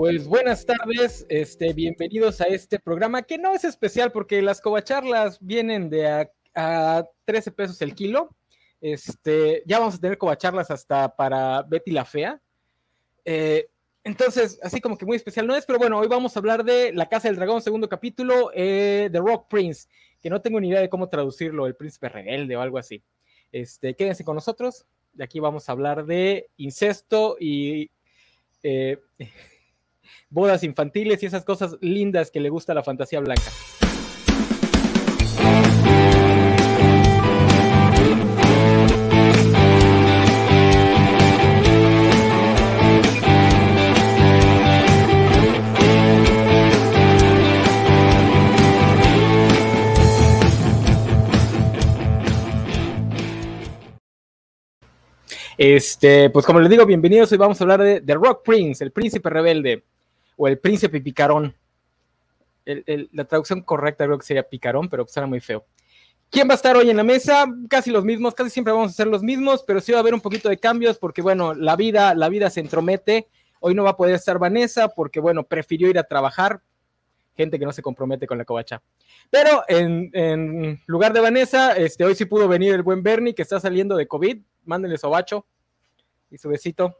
Pues buenas tardes, este, bienvenidos a este programa que no es especial porque las covacharlas vienen de a, 13 pesos el kilo. Este, ya vamos a tener covacharlas hasta para Betty la Fea. Eh, entonces, así como que muy especial no es, pero bueno, hoy vamos a hablar de La Casa del Dragón, segundo capítulo, eh, The Rock Prince, que no tengo ni idea de cómo traducirlo, el príncipe rebelde o algo así. Este, quédense con nosotros, de aquí vamos a hablar de incesto y eh, bodas infantiles y esas cosas lindas que le gusta la fantasía blanca. Este, pues como les digo, bienvenidos. Hoy vamos a hablar de The Rock Prince, el príncipe rebelde, o el príncipe picarón. la traducción correcta creo que sería picarón, pero suena muy feo. ¿Quién va a estar hoy en la mesa? Casi los mismos, casi siempre vamos a ser los mismos, pero sí va a haber un poquito de cambios porque, bueno, la vida, la vida se entromete. Hoy no va a poder estar Vanessa porque, bueno, prefirió ir a trabajar. Gente que no se compromete con la covacha. Pero en, lugar de Vanessa, este, hoy sí pudo venir el buen Bernie que está saliendo de COVID. Mándenle su bacho y su besito.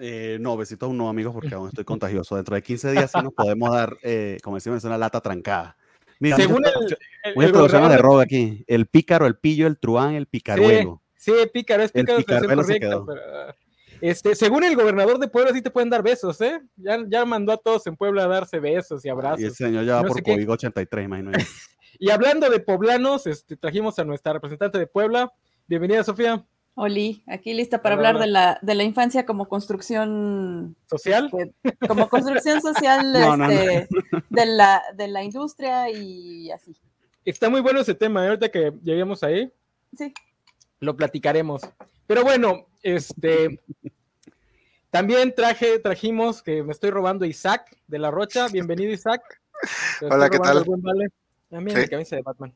Eh, no, besito aún no, amigos, porque aún estoy contagioso. Dentro de 15 días sí nos podemos dar, eh, como decimos, una lata trancada. Mira, Según el, el, el de robo aquí. El pícaro, el pillo, el truán, el picaruelo. Sí, pícaro, es pícaro, este, según el gobernador de Puebla, sí te pueden dar besos, ¿eh? Ya, ya mandó a todos en Puebla a darse besos y abrazos. Y el señor ya va por Código 83, imagino. y hablando de poblanos, este, trajimos a nuestra representante de Puebla. Bienvenida, Sofía. Oli, aquí lista para hablar de la, de la infancia como construcción social. Este, como construcción social este, De, la, de la industria y así. Está muy bueno ese tema, ¿eh? ahorita que lleguemos ahí. Sí. Lo platicaremos. Pero bueno, este también traje, trajimos que me estoy robando Isaac de la Rocha. Bienvenido, Isaac. Hola, ¿qué tal? También sí. camisa de Batman.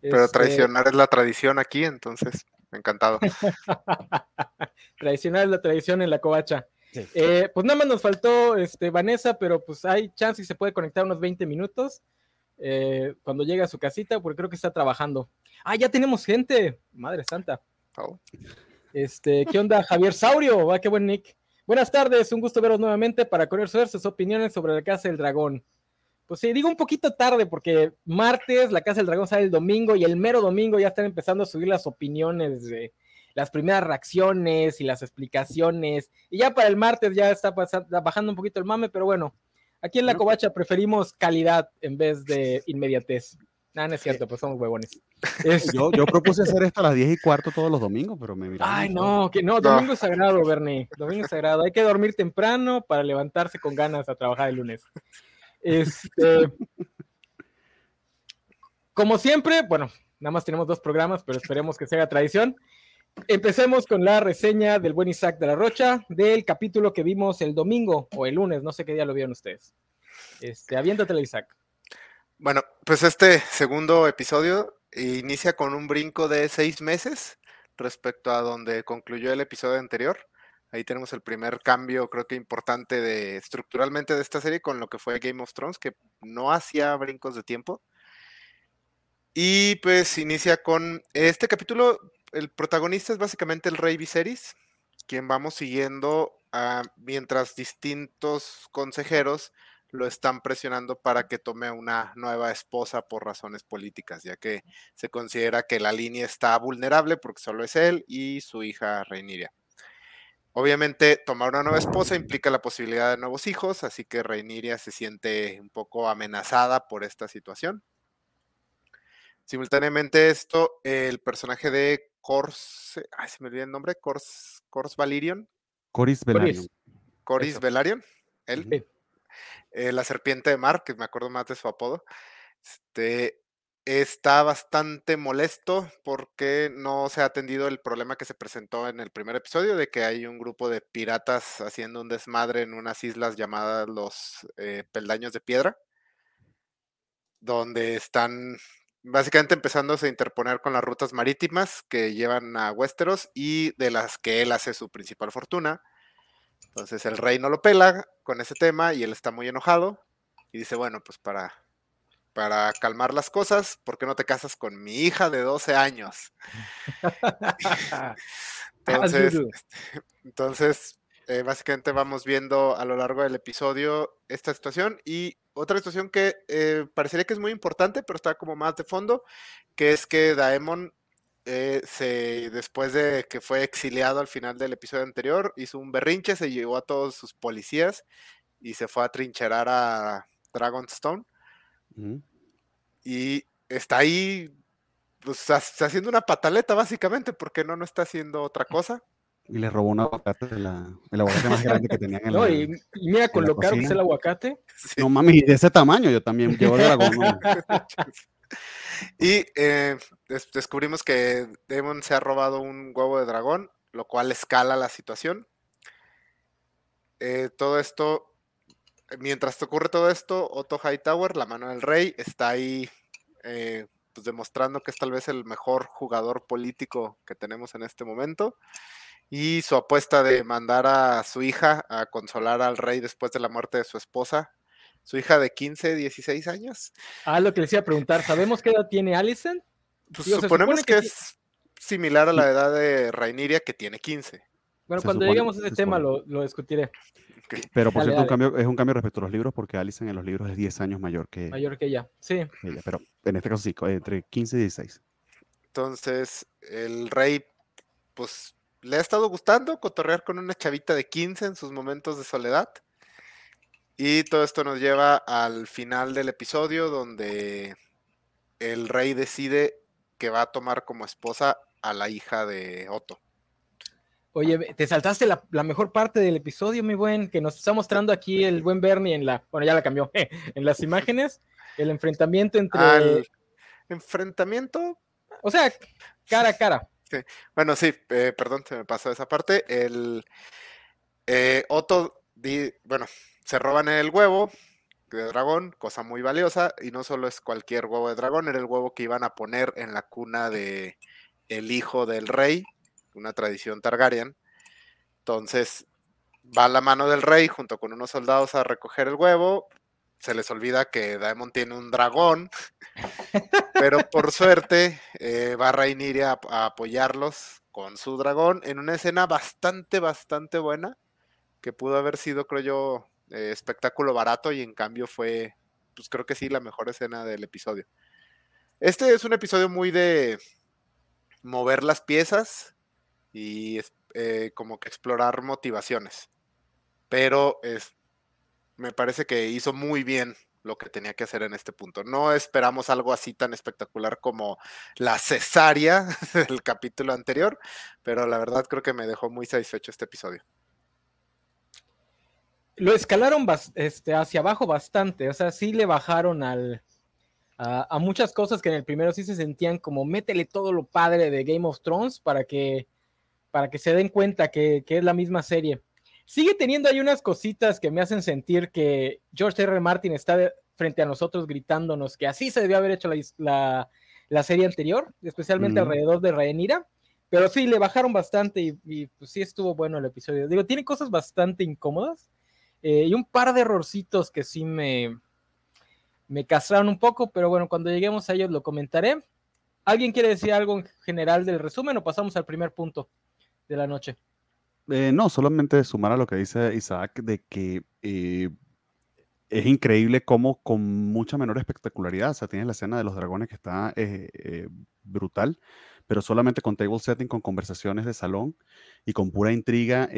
Pero este, traicionar es la tradición aquí, entonces encantado. Tradicional la tradición en la covacha. Eh, pues nada más nos faltó este, Vanessa, pero pues hay chance y se puede conectar unos 20 minutos eh, cuando llegue a su casita, porque creo que está trabajando. Ah, ya tenemos gente. Madre santa. Oh. Este, ¿qué onda, Javier Saurio? Ah, qué buen nick. Buenas tardes, un gusto veros nuevamente para conocer sus opiniones sobre la Casa del Dragón. Pues sí, digo un poquito tarde porque martes la Casa del Dragón sale el domingo y el mero domingo ya están empezando a subir las opiniones de las primeras reacciones y las explicaciones. Y ya para el martes ya está bajando un poquito el mame, pero bueno, aquí en la covacha preferimos calidad en vez de inmediatez. Nada, no es cierto, pues somos huevones. Yo, yo, propuse hacer esto a las 10 y cuarto todos los domingos, pero me miraron. Ay, no, que no, domingo es sagrado, Bernie. Domingo es sagrado. Hay que dormir temprano para levantarse con ganas a trabajar el lunes. Este, como siempre, bueno, nada más tenemos dos programas, pero esperemos que sea tradición. Empecemos con la reseña del buen Isaac de la Rocha del capítulo que vimos el domingo o el lunes, no sé qué día lo vieron ustedes. Este, aviéntatelo, Isaac. Bueno, pues este segundo episodio inicia con un brinco de seis meses respecto a donde concluyó el episodio anterior. Ahí tenemos el primer cambio, creo que importante de estructuralmente de esta serie con lo que fue Game of Thrones, que no hacía brincos de tiempo. Y pues inicia con este capítulo. El protagonista es básicamente el rey Viserys, quien vamos siguiendo mientras distintos consejeros lo están presionando para que tome una nueva esposa por razones políticas, ya que se considera que la línea está vulnerable porque solo es él y su hija Reiniria. Obviamente, tomar una nueva esposa implica la posibilidad de nuevos hijos, así que Reiniria se siente un poco amenazada por esta situación. Simultáneamente esto, el personaje de Cors, ay, se me olvidó el nombre, Cors, Cors Valirion. Coris Velaryon. Coris Velaryon, él. Eh, la serpiente de mar, que me acuerdo más de su apodo. Este, está bastante molesto porque no se ha atendido el problema que se presentó en el primer episodio de que hay un grupo de piratas haciendo un desmadre en unas islas llamadas los eh, peldaños de piedra, donde están básicamente empezándose a interponer con las rutas marítimas que llevan a Westeros y de las que él hace su principal fortuna. Entonces el rey no lo pela con ese tema y él está muy enojado y dice, bueno, pues para, para calmar las cosas, ¿por qué no te casas con mi hija de 12 años? entonces, este, entonces eh, básicamente vamos viendo a lo largo del episodio esta situación y otra situación que eh, parecería que es muy importante, pero está como más de fondo, que es que Daemon eh, se, después de que fue exiliado al final del episodio anterior, hizo un berrinche, se llevó a todos sus policías y se fue a trincherar a Dragonstone. Y está ahí, pues, haciendo una pataleta básicamente, porque no, no está haciendo otra cosa. Y le robó un aguacate, de la, el aguacate más grande que tenían en no, la y, mira, con lo caro que es el aguacate. No mami, de ese tamaño yo también llevo dragón. Y eh, descubrimos que Demon se ha robado un huevo de dragón, lo cual escala la situación. Eh, todo esto, mientras ocurre todo esto, Otto Hightower, la mano del rey, está ahí eh, pues demostrando que es tal vez el mejor jugador político que tenemos en este momento. Y su apuesta de mandar a su hija a consolar al rey después de la muerte de su esposa su hija de 15, 16 años. Ah, lo que les iba a preguntar, ¿sabemos qué edad tiene Allison? Pues suponemos que, es similar a la edad de Rainiria, que tiene 15. Bueno, cuando lleguemos a ese tema lo, discutiré. Pero por cierto, Un cambio, es un cambio respecto a los libros, porque Allison en los libros es 10 años mayor que, mayor que ella. Sí. pero en este caso sí, entre 15 y 16. Entonces, el rey, pues, le ha estado gustando cotorrear con una chavita de 15 en sus momentos de soledad. Y todo esto nos lleva al final del episodio donde el rey decide que va a tomar como esposa a la hija de Otto. Oye, te saltaste la, mejor parte del episodio, mi buen, que nos está mostrando aquí el buen Bernie en la, bueno, ya la cambió, en las imágenes, el enfrentamiento entre... ¿Al enfrentamiento? O sea, cara a cara. Bueno, sí, eh, perdón, se me pasó esa parte. El eh, Otto, di, bueno, se roban el huevo de dragón, cosa muy valiosa, y no solo es cualquier huevo de dragón, era el huevo que iban a poner en la cuna de el hijo del rey, una tradición Targaryen. Entonces va la mano del rey junto con unos soldados a recoger el huevo. Se les olvida que Daemon tiene un dragón, pero por suerte eh, va Rhaenyra a, a apoyarlos con su dragón en una escena bastante, bastante buena, que pudo haber sido, creo yo, eh, espectáculo barato y en cambio fue, pues creo que sí, la mejor escena del episodio. Este es un episodio muy de mover las piezas y eh, como que explorar motivaciones. Pero es, me parece que hizo muy bien lo que tenía que hacer en este punto. No esperamos algo así tan espectacular como la cesárea del capítulo anterior, pero la verdad creo que me dejó muy satisfecho este episodio lo escalaron este, hacia abajo bastante, o sea, sí le bajaron al, a, muchas cosas que en el primero sí se sentían como métele todo lo padre de Game of Thrones para que, para que se den cuenta que, es la misma serie. Sigue teniendo ahí unas cositas que me hacen sentir que George R. Martin está frente a nosotros gritándonos que así se debió haber hecho la, la, serie anterior, especialmente alrededor de Rhaenyra. Pero sí, le bajaron bastante y, y, pues sí estuvo bueno el episodio. Digo, tiene cosas bastante incómodas, eh, y un par de errorcitos que sí me, me castraron un poco, pero bueno, cuando lleguemos a ellos lo comentaré. ¿Alguien quiere decir algo en general del resumen o pasamos al primer punto de la noche? Eh, no, solamente sumar a lo que dice Isaac de que eh, es increíble cómo con mucha menor espectacularidad, o sea, tienes la escena de los dragones que está brutal, pero solamente con table setting, con conversaciones de salón y con pura intriga,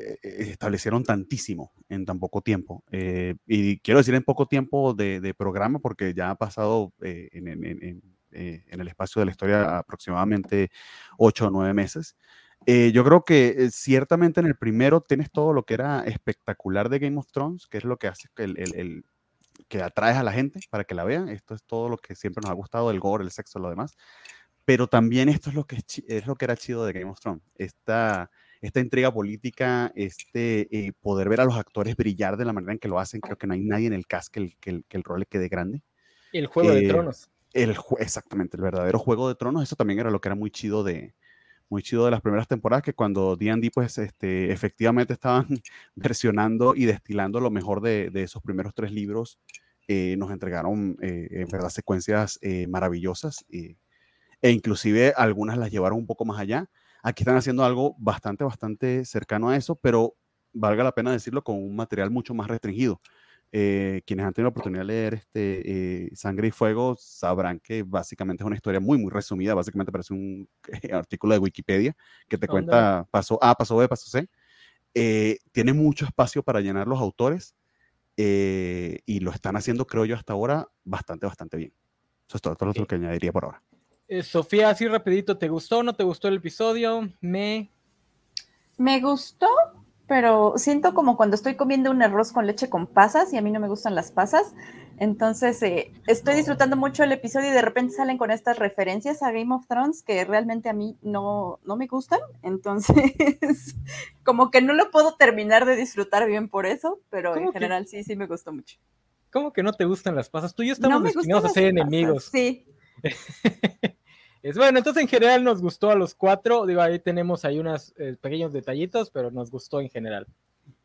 eh, establecieron tantísimo en tan poco tiempo. Eh, y quiero decir en poco tiempo de, programa porque ya ha pasado eh, en, el espacio de la historia aproximadamente ocho o nueve meses. yo creo que ciertamente en el primero tienes todo lo que era espectacular de Game of Thrones, que es lo que hace que el, que atraes a la gente para que la vean. Esto es todo lo que siempre nos ha gustado, el gore, el sexo, lo demás. Pero también esto es lo que, es lo que era chido de Game of Thrones. Esta, esta intriga política, este eh, poder ver a los actores brillar de la manera en que lo hacen, creo que no hay nadie en el cast que el, que el, rol le quede grande. El juego de eh, tronos. El, exactamente, el verdadero juego de tronos, eso también era lo que era muy chido de, muy chido de las primeras temporadas, que cuando D&D pues este, efectivamente estaban versionando y destilando lo mejor de, de esos primeros tres libros, eh, nos entregaron eh, en verdad secuencias eh, maravillosas e inclusive algunas las llevaron un poco más allá. Aquí están haciendo algo bastante, bastante cercano a eso, pero valga la pena decirlo con un material mucho más restringido. Quienes han tenido la oportunidad de leer este, Sangre y Fuego sabrán que básicamente es una historia muy, muy resumida. Básicamente parece un artículo de Wikipedia que te cuenta paso A, paso B, paso C. tiene mucho espacio para llenar los autores eh, y lo están haciendo, creo yo, hasta ahora bastante, bastante bien. Eso es todo, todo lo que añadiría por ahora. Eh, Sofía, así rapidito, ¿te gustó o no te gustó el episodio? Me... Me gustó, pero siento como cuando estoy comiendo un arroz con leche con pasas y a mí no me gustan las pasas. Entonces, eh, estoy disfrutando mucho el episodio y de repente salen con estas referencias a Game of Thrones que realmente a mí no, no me gustan. Entonces, como que no lo puedo terminar de disfrutar bien por eso, pero en general sí, sí me gustó mucho. ¿Cómo que no te gustan las pasas? Tú y yo estamos destinados a ser enemigos. Sí. es bueno, entonces en general nos gustó a los cuatro. Digo, ahí tenemos ahí unos eh, pequeños detallitos, pero nos gustó en general.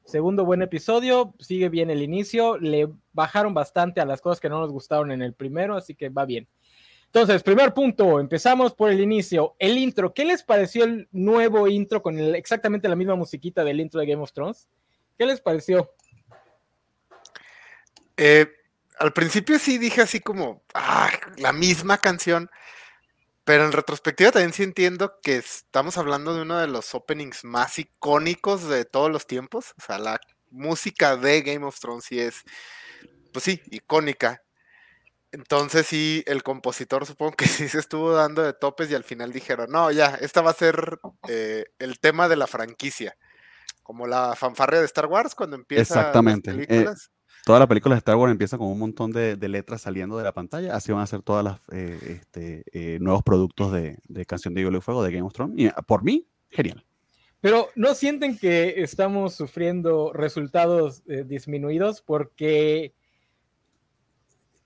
Segundo buen episodio, sigue bien el inicio, le bajaron bastante a las cosas que no nos gustaron en el primero, así que va bien. Entonces, primer punto, empezamos por el inicio, el intro. ¿Qué les pareció el nuevo intro con exactamente la misma musiquita del intro de Game of Thrones? ¿Qué les pareció? Eh, al principio sí dije así como, ah, la misma canción, pero en retrospectiva también sí entiendo que estamos hablando de uno de los openings más icónicos de todos los tiempos. O sea, la música de Game of Thrones sí es, pues sí, icónica. Entonces sí, el compositor supongo que sí se estuvo dando de topes y al final dijeron, no, ya, esta va a ser eh, el tema de la franquicia. Como la fanfarria de Star Wars cuando empieza Exactamente. Las eh, películas. Toda la película de Star Wars empieza con un montón de, letras saliendo de la pantalla. Así van a ser todas las eh, este, eh, nuevos productos de, Canción de Hielo y Fuego de Game of Thrones. Y ah, por mí, genial. Pero no sienten que estamos sufriendo resultados eh, disminuidos porque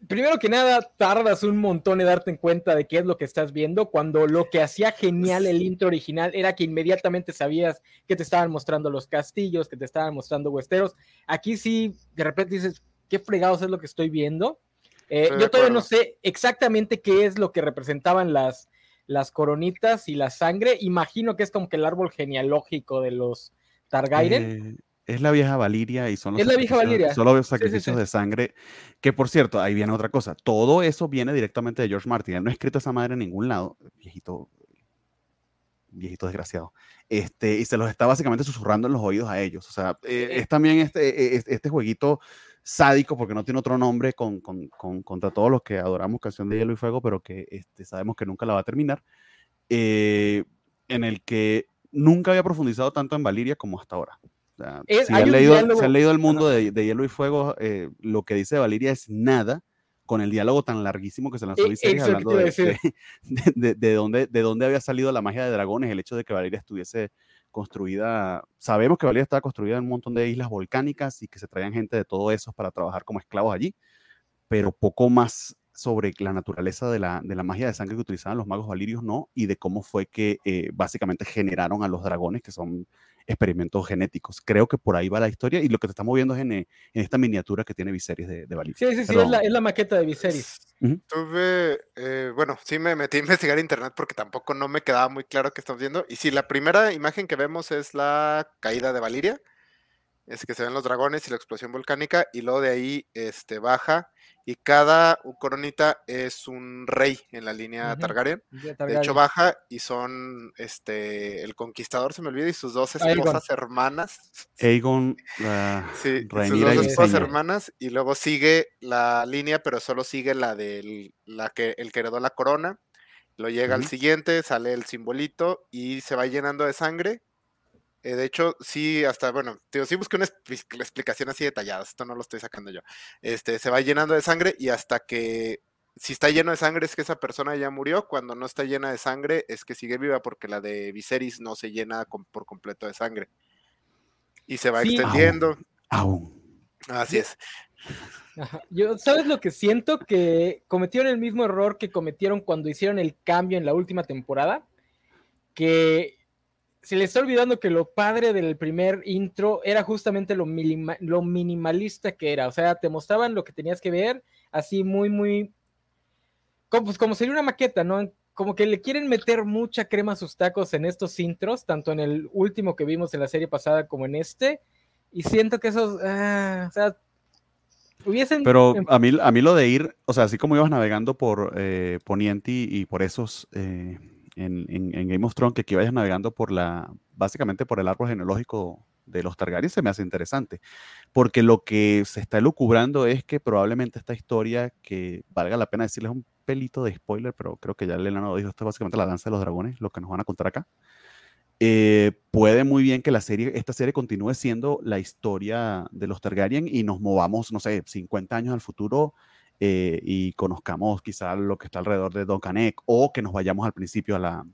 primero que nada, tardas un montón en darte cuenta de qué es lo que estás viendo, cuando lo que hacía genial el intro original era que inmediatamente sabías que te estaban mostrando los castillos, que te estaban mostrando huesteros. Aquí sí, de repente dices, ¿qué fregados es lo que estoy viendo? Eh, yo todavía no sé exactamente qué es lo que representaban las, las coronitas y la sangre. Imagino que es como que el árbol genealógico de los Targaryen. Eh, es la vieja Valiria y son los, es la vieja Valiria. Son los sacrificios de sangre. Que por cierto, ahí viene otra cosa. Todo eso viene directamente de George Martin. Él no ha escrito esa madre en ningún lado. Viejito, viejito desgraciado. Este, y se los está básicamente susurrando en los oídos a ellos. O sea, eh, es también este, e, e, este jueguito sádico, porque no tiene otro nombre con, con, con, contra todos los que adoramos Canción de Hielo y Fuego, pero que este, sabemos que nunca la va a terminar. Eh, en el que nunca había profundizado tanto en Valiria como hasta ahora si, han leído, El mundo de, Hielo y Fuego, eh, lo que dice Valeria es nada con el diálogo tan larguísimo que se lanzó e, hablando de, de, dónde, de dónde había salido la magia de dragones, el hecho de que Valeria estuviese construida, sabemos que Valeria estaba construida en un montón de islas volcánicas y que se traían gente de todo eso para trabajar como esclavos allí, pero poco más sobre la naturaleza de la, de la magia de sangre que utilizaban los magos valirios, no, y de cómo fue que eh, básicamente generaron a los dragones, que son experimentos genéticos. Creo que por ahí va la historia y lo que te estamos viendo es en, en esta miniatura que tiene Viserys de, de Sí, sí, sí, es, la, es, la, maqueta de Viserys. Tuve, eh, bueno, sí me metí a investigar internet porque tampoco no me quedaba muy claro qué estamos viendo. Y sí, la primera imagen que vemos es la caída de Valiria, es que se ven los dragones y la explosión volcánica, y luego de ahí este, baja y cada coronita es un rey en la línea Targaryen. De hecho, baja y son este el conquistador, se me olvida, y sus dos esposas hermanas. Aegon, la sí, sus dos esposas hermanas, y luego sigue la línea, pero solo sigue la del la que, el que heredó la corona. Lo llega al siguiente, sale el simbolito y se va llenando de sangre eh, de hecho, sí, hasta, bueno, tío, sí busqué una explicación así detallada, esto no lo estoy sacando yo. Este, se va llenando de sangre y hasta que, si está lleno de sangre es que esa persona ya murió, cuando no está llena de sangre es que sigue viva porque la de Viserys no se llena por completo de sangre. Y se va extendiendo. Así es. Yo, ¿sabes lo que siento? Que cometieron el mismo error que cometieron cuando hicieron el cambio en la última temporada que se le está olvidando que lo padre del primer intro era justamente lo, lo minimalista que era. O sea, te mostraban lo que tenías que ver, así muy, muy. Como, pues, como sería una maqueta, ¿no? Como que le quieren meter mucha crema a sus tacos en estos intros, tanto en el último que vimos en la serie pasada como en este. Y siento que esos. Ah, o sea, hubiesen. Pero a mí, a mí lo de ir, o sea, así como ibas navegando por eh, Poniente y por esos. Eh, en, Game of Thrones, que aquí vayas navegando por la, básicamente por el árbol genealógico de los Targaryen, se me hace interesante. Porque lo que se está elucubrando es que probablemente esta historia, que valga la pena decirles un pelito de spoiler, pero creo que ya Elena lo dijo, esto es básicamente la danza de los dragones, lo que nos van a contar acá. Eh, puede muy bien que la serie, esta serie continúe siendo la historia de los Targaryen y nos movamos, no sé, 50 años al futuro eh, y conozcamos quizá lo que está alrededor de Don Canek o que nos vayamos al principio a la,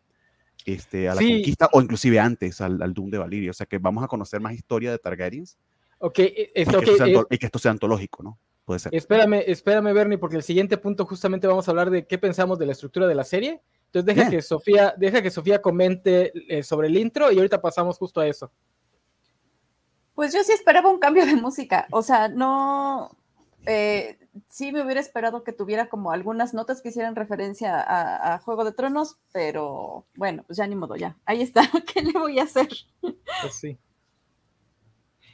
este, a la conquista o inclusive antes al, al, Doom de Valiria. O sea que vamos a conocer más historia de Targaryens. Ok, e, esto, y, que sea, y, que esto sea antológico, ¿no? Puede ser. Espérame, espérame, Bernie, porque el siguiente punto justamente vamos a hablar de qué pensamos de la estructura de la serie. Entonces deja que Sofía, deja que Sofía comente eh, sobre el intro y ahorita pasamos justo a eso. Pues yo sí esperaba un cambio de música. O sea, no. Eh, sí me hubiera esperado que tuviera como algunas notas que hicieran referencia a, Juego de Tronos, pero bueno, pues ya ni modo, ya. Ahí está, ¿qué le voy a hacer? Pues sí.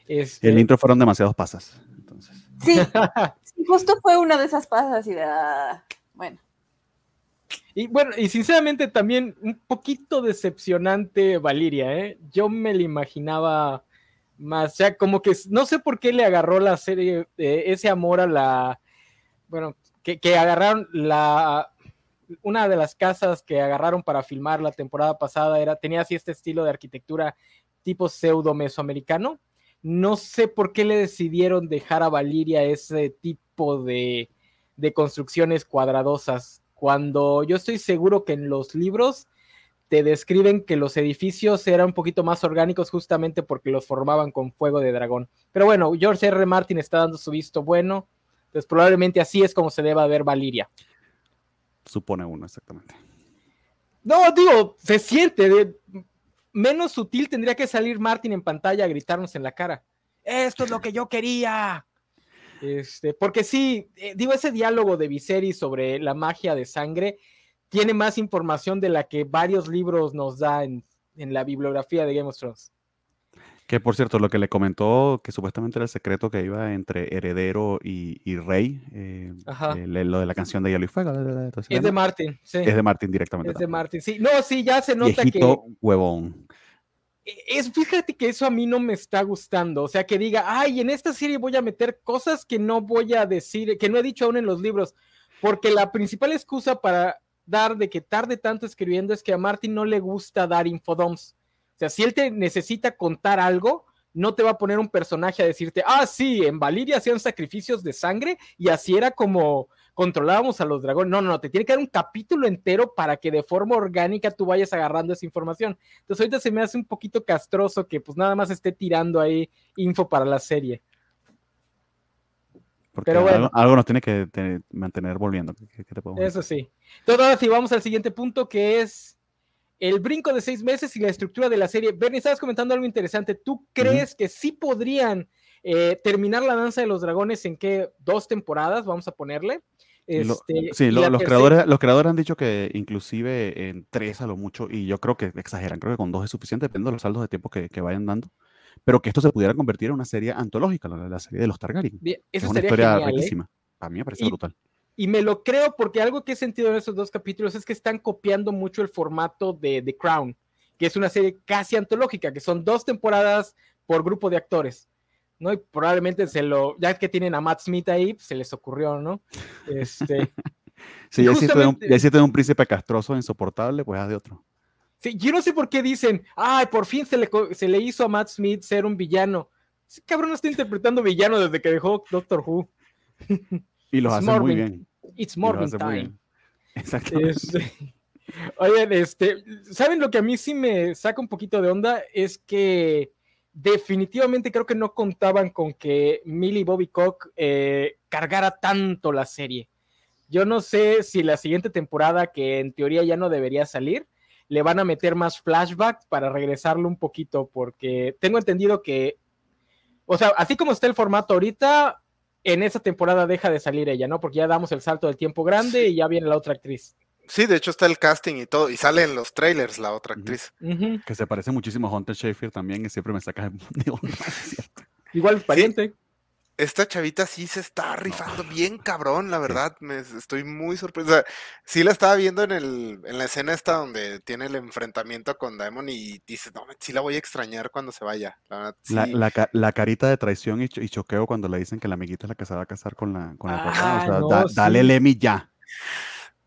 Este... El intro fueron demasiados pasas, entonces. Sí, justo fue una de esas pasas y de, ah, bueno. Y bueno, y sinceramente también un poquito decepcionante Valiria, ¿eh? Yo me la imaginaba más, o sea, como que no sé por qué le agarró la serie, eh, ese amor a la, bueno, que, agarraron la, una de las casas que agarraron para filmar la temporada pasada era, tenía así este estilo de arquitectura tipo pseudo mesoamericano. No sé por qué le decidieron dejar a Valiria ese tipo de, de construcciones cuadradosas, cuando yo estoy seguro que en los libros te describen que los edificios eran un poquito más orgánicos justamente porque los formaban con fuego de dragón. Pero bueno, George R. Martin está dando su visto bueno, entonces probablemente así es como se deba ver Valiria. Supone uno, exactamente. No, digo, se siente, de, menos sutil tendría que salir Martin en pantalla a gritarnos en la cara. Esto es lo que yo quería. Este, porque sí, eh, digo, ese diálogo de Viserys sobre la magia de sangre, tiene más información de la que varios libros nos da en, la bibliografía de Game of Thrones. Que por cierto, lo que le comentó, que supuestamente era el secreto que iba entre heredero y, rey, eh, eh, lo de la canción de Hielo y Fuego. Es de Martin, sí. Es de Martin directamente. Es de Martin, sí. No, sí, ya se nota Viejito que. huevón. E, es, fíjate que eso a mí no me está gustando. O sea, que diga, ay, en esta serie voy a meter cosas que no voy a decir, que no he dicho aún en los libros. Porque la principal excusa para dar de que tarde tanto escribiendo es que a Martin no le gusta dar infodoms. O sea, si él te necesita contar algo, no te va a poner un personaje a decirte, ah, sí, en Valiria hacían sacrificios de sangre y así era como controlábamos a los dragones. No, no, no, te tiene que dar un capítulo entero para que de forma orgánica tú vayas agarrando esa información. Entonces ahorita se me hace un poquito castroso que pues nada más esté tirando ahí info para la serie. Pero bueno, algo, nos tiene que mantener volviendo. eso sí. Entonces, ahora sí, vamos al siguiente punto que es el brinco de seis meses y la estructura de la serie. Bernie, estabas comentando algo interesante. ¿Tú crees que sí podrían eh, terminar la danza de los dragones en qué dos temporadas? Vamos a ponerle. Este, sí, los, creadores, los creadores han dicho que inclusive en tres a lo mucho, y yo creo que exageran, creo que con dos es suficiente, depende de los saldos de tiempo que, que vayan dando pero que esto se pudiera convertir en una serie antológica, la, serie de los Targaryen. es una historia ¿eh? riquísima. A mí me parece brutal. Y me lo creo porque algo que he sentido en esos dos capítulos es que están copiando mucho el formato de The Crown, que es una serie casi antológica, que son dos temporadas por grupo de actores. ¿no? Y probablemente se lo, ya que tienen a Matt Smith ahí, pues, se les ocurrió, ¿no? Este, sí, ya un, ya un príncipe castroso, insoportable, pues haz de otro. Sí, yo no sé por qué dicen, ay, por fin se le, se le hizo a Matt Smith ser un villano. Ese cabrón está interpretando villano desde que dejó Doctor Who. Y lo hace muy bien. It's Morning Time. Exactamente. Este, oigan, este, ¿saben lo que a mí sí me saca un poquito de onda? Es que definitivamente creo que no contaban con que Millie Bobby Cock eh, cargara tanto la serie. Yo no sé si la siguiente temporada, que en teoría ya no debería salir, le van a meter más flashbacks para regresarlo un poquito, porque tengo entendido que, o sea, así como está el formato ahorita, en esa temporada deja de salir ella, ¿no? Porque ya damos el salto del tiempo grande y ya viene la otra actriz. Sí, de hecho está el casting y todo, y sale en los trailers la otra actriz. Que se parece muchísimo a Hunter Sheffield también, y siempre me saca de Igual pariente esta chavita sí se está rifando bien cabrón, la verdad. Me, estoy muy sorpresa. Sí la estaba viendo en, el, en la escena esta donde tiene el enfrentamiento con Daemon y dice, no, sí la voy a extrañar cuando se vaya. La, carita de traición y, choqueo cuando le dicen que la amiguita es la que se va a casar con la con ah, dale Lemmy ya.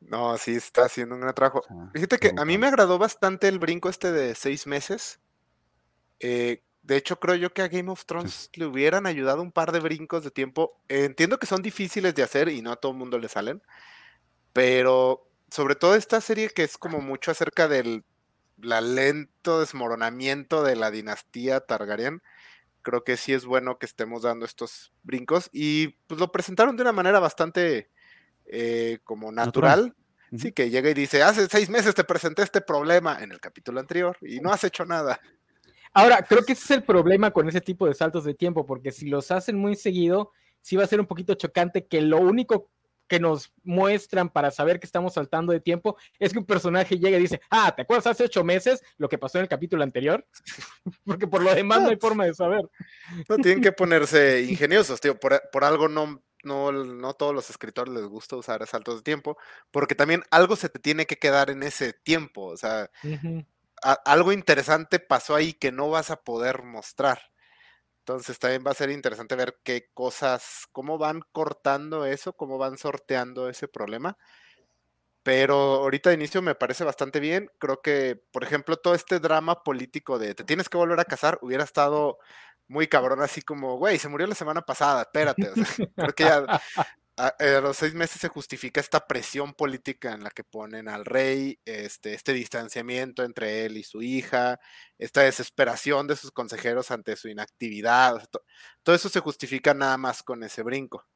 No, sí está haciendo un gran trabajo. Fíjate que a mí me agradó bastante el brinco este de seis meses. Eh, de hecho, creo yo que a Game of Thrones le hubieran ayudado un par de brincos de tiempo. entiendo que son difíciles de hacer y no a todo el mundo le salen, pero sobre todo esta serie que es como mucho acerca del la lento desmoronamiento de la dinastía Targaryen, creo que sí es bueno que estemos dando estos brincos y pues lo presentaron de una manera bastante eh, como natural. Sí, que llega y dice, hace seis meses te presenté este problema en el capítulo anterior y no has hecho nada. Ahora, creo que ese es el problema con ese tipo de saltos de tiempo, porque si los hacen muy seguido, sí va a ser un poquito chocante que lo único que nos muestran para saber que estamos saltando de tiempo es que un personaje llega y dice, ah, ¿te acuerdas hace ocho meses lo que pasó en el capítulo anterior? Porque por lo demás no hay forma de saber. No tienen que ponerse ingeniosos, tío, por, algo no, no, no todos los escritores les gusta usar saltos de tiempo, porque también algo se te tiene que quedar en ese tiempo, o sea, algo interesante pasó ahí que no vas a poder mostrar. Entonces también va a ser interesante ver qué cosas, cómo van cortando eso, cómo van sorteando ese problema. Pero ahorita de inicio me parece bastante bien. Creo que, por ejemplo, todo este drama político de te tienes que volver a casar hubiera estado muy cabrón, así como, güey, se murió la semana pasada, espérate. creo que ya a, los seis meses se justifica esta presión política en la que ponen al rey, este, este distanciamiento entre él y su hija, esta desesperación de sus consejeros ante su inactividad. todo eso se justifica nada más con ese brinco.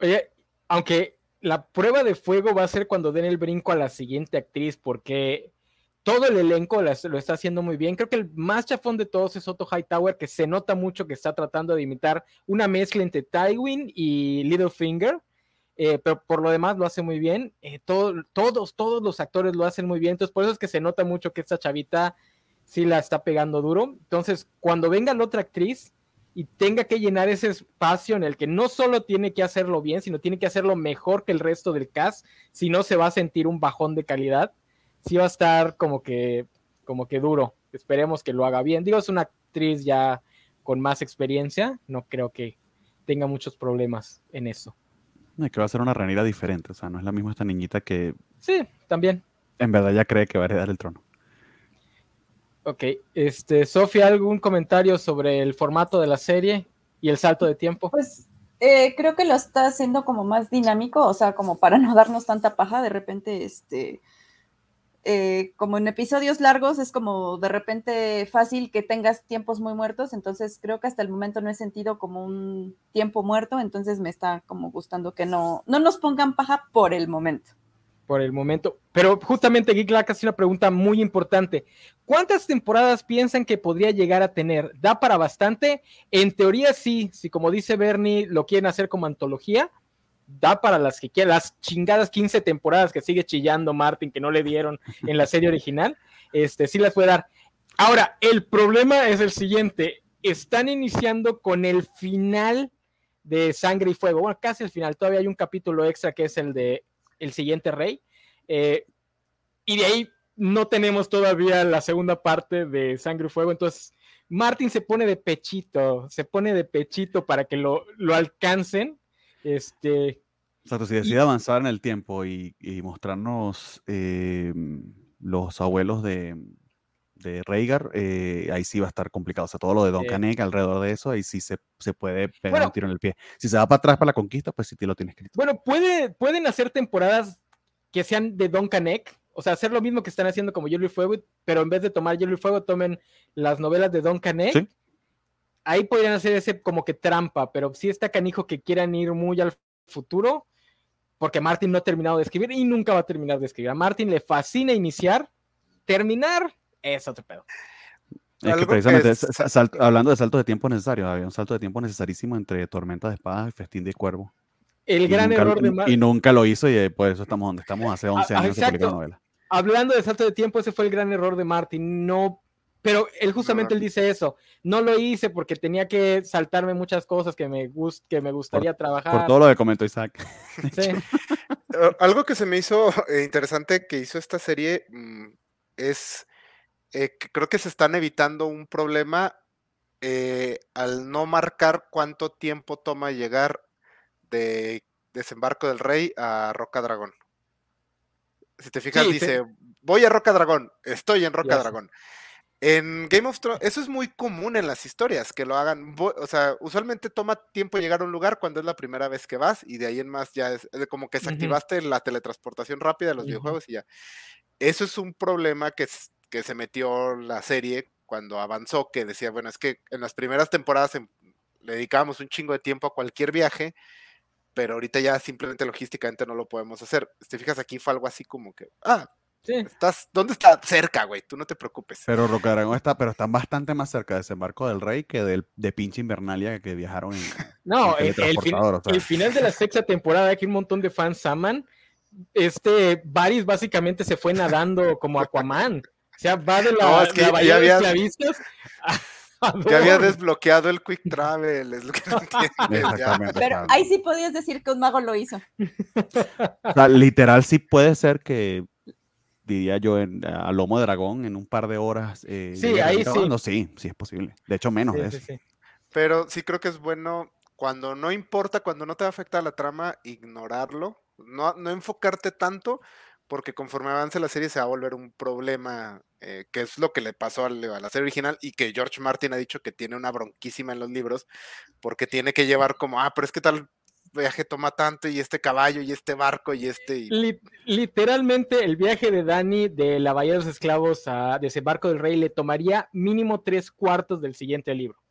Oye, aunque la prueba de fuego va a ser cuando den el brinco a la siguiente actriz, porque todo el elenco lo está haciendo muy bien. Creo que el más chafón de todos es Otto Hightower, que se nota mucho que está tratando de imitar una mezcla entre Tywin y Littlefinger. Eh, pero por lo demás lo hace muy bien. Eh, todos, todos los actores lo hacen muy bien. Entonces, por eso es que se nota mucho que esta chavita sí la está pegando duro. Entonces, cuando venga la otra actriz y tenga que llenar ese espacio en el que no solo tiene que hacerlo bien, sino tiene que hacerlo mejor que el resto del cast, si no se va a sentir un bajón de calidad sí va a estar como que, como que duro. Esperemos que lo haga bien. Digo, es una actriz ya con más experiencia, no creo que tenga muchos problemas en eso. No, que va a ser una ranera diferente, o sea, no es la misma esta niñita que... Sí, también. En verdad ya cree que va a heredar el trono. Ok, este, Sofía, ¿algún comentario sobre el formato de la serie y el salto de tiempo? Pues eh, creo que lo está haciendo como más dinámico, o sea, como para no darnos tanta paja, de repente, este, eh, como en episodios largos es como de repente fácil que tengas tiempos muy muertos, entonces creo que hasta el momento no he sentido como un tiempo muerto, entonces me está como gustando que no, no nos pongan paja por el momento. Por el momento. Pero justamente Geek Lack hace una pregunta muy importante. ¿Cuántas temporadas piensan que podría llegar a tener? ¿Da para bastante? En teoría sí, si como dice Bernie lo quieren hacer como antología, da para las que quieran, las chingadas 15 temporadas que sigue chillando Martin, que no le dieron en la serie original, este, sí las puede dar. Ahora, el problema es el siguiente, están iniciando con el final de Sangre y Fuego, bueno, casi el final, todavía hay un capítulo extra que es el de El siguiente rey, eh, y de ahí no tenemos todavía la segunda parte de Sangre y Fuego, entonces Martin se pone de pechito, se pone de pechito para que lo, lo alcancen, este, Exacto, si decide avanzar en el tiempo y, mostrarnos em, los abuelos de, de Rhaegar, eh, ahí sí va a estar complicado. O sea, todo lo de Don Canek alrededor de eso, ahí sí se, puede pegar un tiro en el pie. Si se va para atrás para la conquista, pues sí te lo tienes escrito. Bueno, puede, pueden hacer temporadas que sean de Don Canek, o sea, hacer lo mismo que están haciendo como Hielo y Fuego, pero en vez de tomar Hielo y Fuego, tomen las novelas de Don Canek. Ahí podrían hacer ese como que trampa, pero si está canijo que quieran ir muy al futuro, porque Martin no ha terminado de escribir y nunca va a terminar de escribir. A Martin le fascina iniciar, terminar, es otro pedo. Es que precisamente, hablando de saltos de tiempo necesarios, había un salto de tiempo necesarísimo entre Tormenta de Espadas y Festín de Cuervo. El gran error de Martin. Y nunca lo hizo y por eso estamos donde estamos hace 11 años de la novela. Hablando de salto de tiempo, ese fue el gran error de Martin. No pero él justamente él dice eso. No lo hice porque tenía que saltarme muchas cosas que me, gust que me gustaría trabajar. Por todo lo que comentó Isaac. Sí. Algo que se me hizo eh, interesante que hizo esta serie mm, es eh, que creo que se están evitando un problema eh, al no marcar cuánto tiempo toma llegar de Desembarco del Rey a Roca Dragón. Si te fijas, dice, voy a Roca Dragón, estoy en Roca Dragón. En Game of Thrones, eso es muy común en las historias, que lo hagan, o sea, usualmente toma tiempo llegar a un lugar cuando es la primera vez que vas y de ahí en más ya es, como que desactivaste la teletransportación rápida de los videojuegos y ya. Eso es un problema que, que se metió la serie cuando avanzó, que decía, bueno, es que en las primeras temporadas le dedicábamos un chingo de tiempo a cualquier viaje, pero ahorita ya simplemente logísticamente no lo podemos hacer. Te fijas, aquí fue algo así como que, ah, Estás, ¿Dónde está? Cerca, güey. Tú no te preocupes. Pero Rocadragón está, pero están bastante más cerca de desembarco del rey que del, de pinche Invernalia que viajaron en. No, el, final de la sexta temporada, que un montón de fans aman. Este Varys básicamente se fue nadando como Aquaman. O sea, va de la, no, que ya había, Ya había desbloqueado el Quick Travel, es lo que no entiendo. Pero ahí sí podías decir que un mago lo hizo. O sea, literal sí puede ser que diría yo, en, a lomo de dragón en un par de horas. Eh, sí, ahí sí. No, sí, sí es posible. De hecho, menos de eso. Pero sí creo que es bueno cuando no importa, cuando no te afecta la trama, ignorarlo, no, no enfocarte tanto, porque conforme avance la serie se va a volver un problema, eh, que es lo que le pasó a la serie original y que George Martin ha dicho que tiene una bronquísima en los libros, porque tiene que llevar como, ah, pero es que tal viaje toma tanto y este caballo y este barco y este... literalmente el viaje de Dani de la Bahía de los Esclavos a Desembarco del Rey le tomaría mínimo tres cuartos del siguiente libro.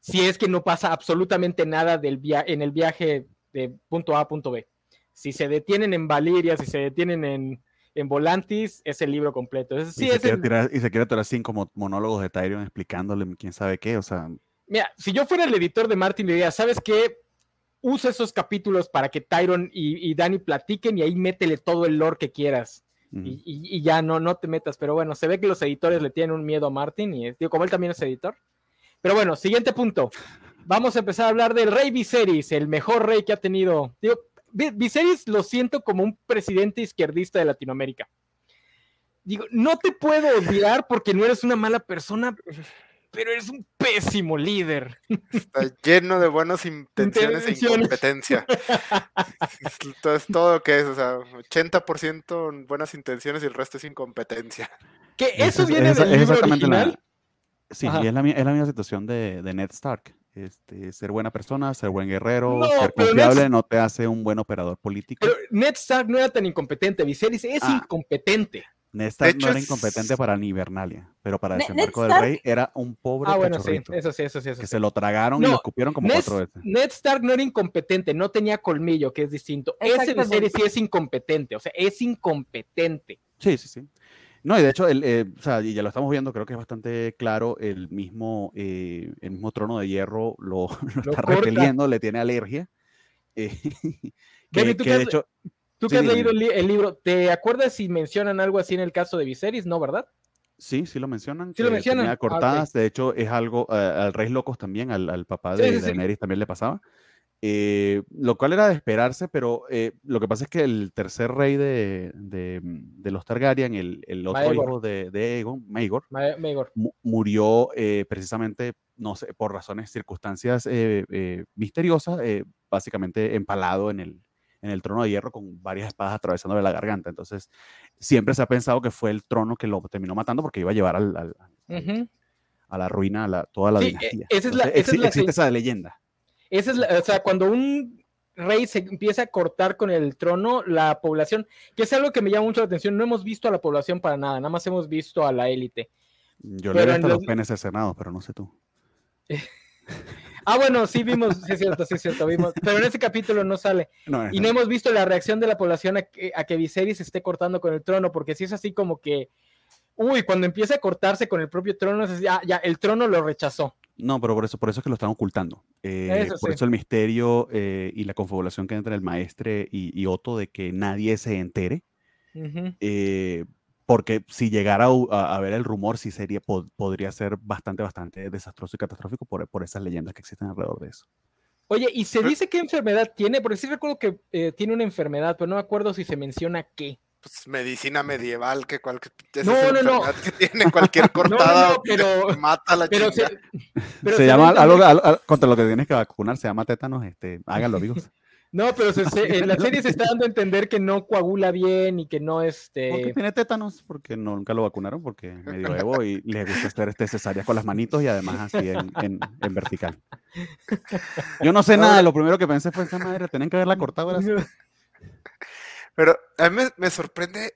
Si es que no pasa absolutamente nada del en el viaje de punto A a punto B. Si se detienen en Valiria, si se detienen en, en Volantis, es el libro completo. y, se quiere tirar, y se quiere tirar cinco monólogos de Tyrion explicándole quién sabe qué, o sea... Mira, si yo fuera el editor de Martin, le diría, ¿sabes qué? Usa esos capítulos para que Tyron y, y Danny platiquen y ahí métele todo el lore que quieras. y, ya no, no te metas. Pero bueno, se ve que los editores le tienen un miedo a Martin y digo, como él también es editor. Pero bueno, siguiente punto. Vamos a empezar a hablar del rey Viserys, el mejor rey que ha tenido. Digo, Viserys lo siento como un presidente izquierdista de Latinoamérica. Digo, no te puedo odiar porque no eres una mala persona, pero eres un pésimo líder. Está lleno de buenas intenciones e incompetencia. es todo lo que es, o sea, 80% buenas intenciones y el resto es incompetencia. Que eso viene del libro original. sí, y es la, es la, misma situación de, de Ned Stark. Este, ser buena persona, ser buen guerrero, ser confiable no te hace un buen operador político. Pero Ned Stark no era tan incompetente, Viserys es ah. incompetente. Ned no era incompetente para Nivernalia, pero para desembarco del rey era un pobre Ah, bueno, sí, eso sí, eso sí. que se lo tragaron y lo escupieron como cuatro veces. Ned Stark no era incompetente, no tenía colmillo, que es distinto. Ese de serie sí es incompetente, o sea, es incompetente. Sí, sí, sí. No, y de hecho, el, eh, o sea, y ya lo estamos viendo, creo que es bastante claro, el mismo, eh, el mismo trono de hierro lo, está repeliendo, le tiene alergia. Eh, que, que de hecho, Tú que has leído el, libro, ¿te acuerdas si mencionan algo así en el caso de Viserys? No, ¿verdad? Sí, sí lo mencionan. Sí lo mencionan. Ah, cortadas, de hecho es algo, eh, al Rey Locos también, al, papá de, Daenerys también le pasaba. Eh, lo cual era de esperarse, pero eh, lo que pasa es que el tercer rey de, los Targaryen, el, el otro hijo de, Aegon, Maegor, murió precisamente, no sé, por razones, circunstancias misteriosas, básicamente empalado en el, en el trono de hierro con varias espadas atravesándole la garganta. Entonces, siempre se ha pensado que fue el trono que lo terminó matando porque iba a llevar al, a la ruina a toda la dinastía. Esa es la, existe esa leyenda. Esa es o sea, cuando un rey se empieza a cortar con el trono, la población, que es algo que me llama mucho la atención, no hemos visto a la población para nada, nada más hemos visto a la élite. Yo le he visto los penes escenados, pero no sé tú. Ah, bueno, sí vimos, sí es cierto, sí es cierto, vimos, pero en ese capítulo no sale. y no hemos visto la reacción de la población a que, a que Viserys esté cortando con el trono, porque si es así como que, uy, cuando empieza a cortarse con el propio trono, ya, ya el trono lo rechazó. No, pero por eso, por eso es que lo están ocultando. Eh, por eso el misterio eh, y la confabulación que entre el maestre y, Otto de que nadie se entere. eh, porque si llegara a, ver el rumor, sí sería, podría ser bastante, bastante desastroso y catastrófico por, por, esas leyendas que existen alrededor de eso. Oye, ¿y se dice qué enfermedad tiene? Porque sí recuerdo que eh, tiene una enfermedad, pero no me acuerdo si se menciona qué. Pues medicina medieval, que cualquier no, no, no. que tiene cualquier cortada no, pero, mata la pero se, se llama algo, contra lo que tienes que vacunar, se llama tétanos, este, háganlo amigos. No, pero en la serie se está dando a entender que no coagula bien y que no este. Porque tiene tétanos, porque nunca lo vacunaron, porque medio Evo y le gusta hacer este cesárea con las manitos y además así en, vertical. Yo no sé nada, lo primero que pensé fue esa madre, tienen que haberla cortado. Pero a mí me, sorprende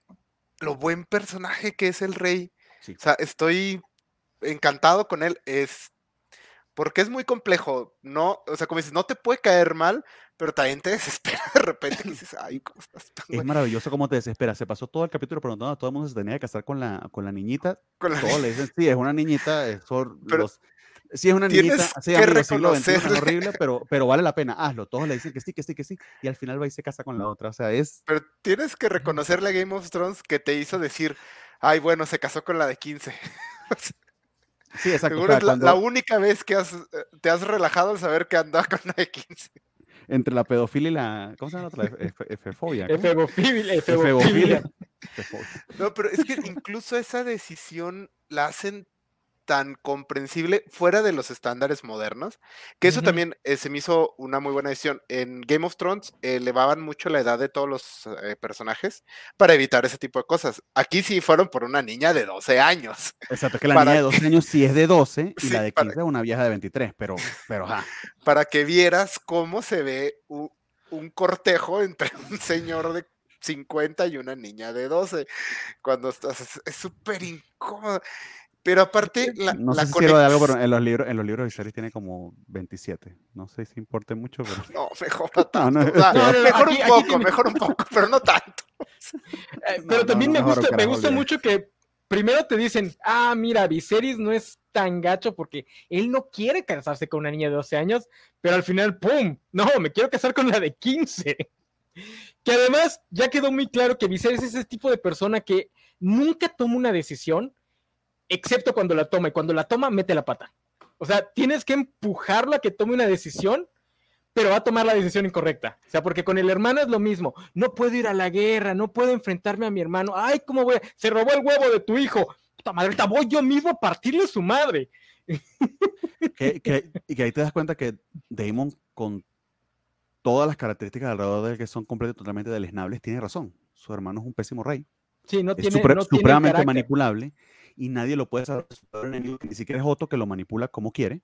lo buen personaje que es el rey. O sea, estoy encantado con él. Es porque es muy complejo, no, o sea, como dices, no te puede caer mal, pero también te desespera de repente que dices, ay, ¿cómo estás? es maravilloso cómo te desespera. Se pasó todo el capítulo preguntando a todo el mundo si se tenía que casar con la, con la niñita. Con la... le dicen, sí, es una niñita, es los... Sí, es una niñita, sí, amigo, siglo XXI, es horrible, pero, pero vale la pena, hazlo. Todos le dicen que sí, que sí, que sí, y al final va y se casa con la otra. O sea, es. Pero tienes que reconocerle a Game of Thrones que te hizo decir, ay, bueno, se casó con la de 15. Sí, exacto. Seguro es la, única vez que has, eh, te has relajado al saber que andaba con la de 15. Entre la pedofilia y la. ¿Cómo se llama? La efefobia. Efebofilia. No, pero es que incluso esa decisión la hacen tan comprensible fuera de los estándares modernos, que eso también eh, se me hizo una muy buena decisión. En Game of Thrones elevaban mucho la edad de todos los eh, personajes para evitar ese tipo de cosas. Aquí sí fueron por una niña de 12 años. Exacto, que la niña de 12 años sí es de 12 y la de 15 es una vieja de 23, pero, pero Para que vieras cómo se ve un, un cortejo entre un señor de 50 y una niña de 12. Cuando estás, es súper incómodo. Pero aparte, la, no sé si de algo, pero en los libros, en los libros de Sherry tiene como 27. No sé si importe mucho, pero. No, mejor no tanto. mejor un poco, mejor un poco, pero no tanto. Eh, pero también me gusta, me gusta mucho que primero te dicen, ah, mira, Viserys no es tan gacho porque él no quiere casarse con una niña de 12 años, pero al final, ¡pum! No, me quiero casar con la de 15. Que además ya quedó muy claro que Viserys es ese tipo de persona que nunca toma una decisión excepto cuando la toma, y cuando la toma, mete la pata. O sea, tienes que empujarlo a que tome una decisión, pero va a tomar la decisión incorrecta. O sea, porque con el hermano es lo mismo. No puedo ir a la guerra, no puedo enfrentarme a mi hermano. Ay, ¿cómo voy? Se robó el huevo de tu hijo. Puta madre, voy yo mismo a partirle su madre. y que ahí te das cuenta que Damon, con todas las características alrededor de que son completamente totalmente deleznables, tiene razón. Su hermano es un pésimo rey. Sí, no tiene, supremamente manipulable y nadie lo puede saber, ni siquiera es Otto que lo manipula como quiere,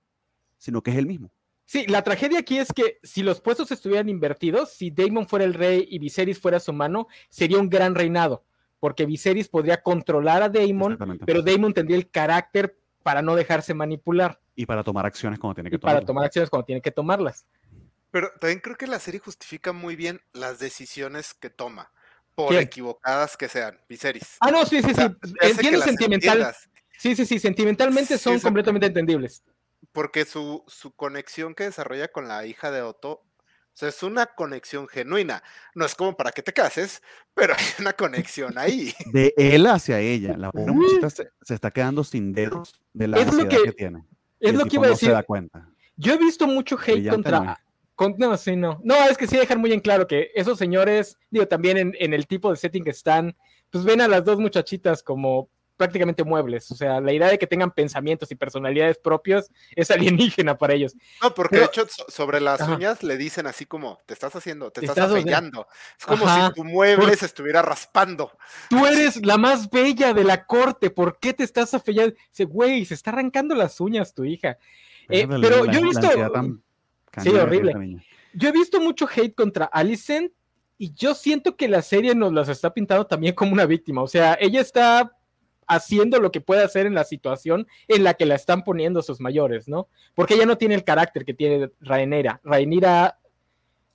sino que es él mismo. Sí, la tragedia aquí es que si los puestos estuvieran invertidos, si Daemon fuera el rey y Viserys fuera su mano, sería un gran reinado, porque Viserys podría controlar a Daemon, pero Daemon tendría el carácter para no dejarse manipular. Y para tomar acciones cuando tiene que tomarlas. Para tomar acciones cuando tiene que tomarlas. Pero también creo que la serie justifica muy bien las decisiones que toma por equivocadas que sean, Viserys. Ah, no, sí, sí, sí. Entiendo sentimental. Sí, sí, sí, sentimentalmente son completamente entendibles. Porque su, su conexión que desarrolla con la hija de Otto, o sea, es una conexión genuina. No es como para que te cases, pero hay una conexión ahí. De él hacia ella. La muchachita se, se, está quedando sin dedos de la ansiedad que, tiene. Es lo que iba a decir. Se da cuenta. Yo he visto mucho hate contra, no, sí, no. No, es que sí dejar muy en claro que esos señores, digo, también en, el tipo de setting que están, pues ven a las dos muchachitas como prácticamente muebles. O sea, la idea de que tengan pensamientos y personalidades propios es alienígena para ellos. No, porque de hecho sobre las uñas le dicen así como, te estás haciendo, te, estás, afeillando. Es como si tu mueble se estuviera raspando. Tú eres la más bella de la corte, ¿por qué te estás afeillando? Dice, güey, se está arrancando las uñas tu hija. Eh, pero yo he visto... Sí, horrible. Yo he visto mucho hate contra Alicent y yo siento que la serie nos las está pintando también como una víctima. O sea, ella está haciendo lo que puede hacer en la situación en la que la están poniendo sus mayores, ¿no? Porque ella no tiene el carácter que tiene Rainera. Rainira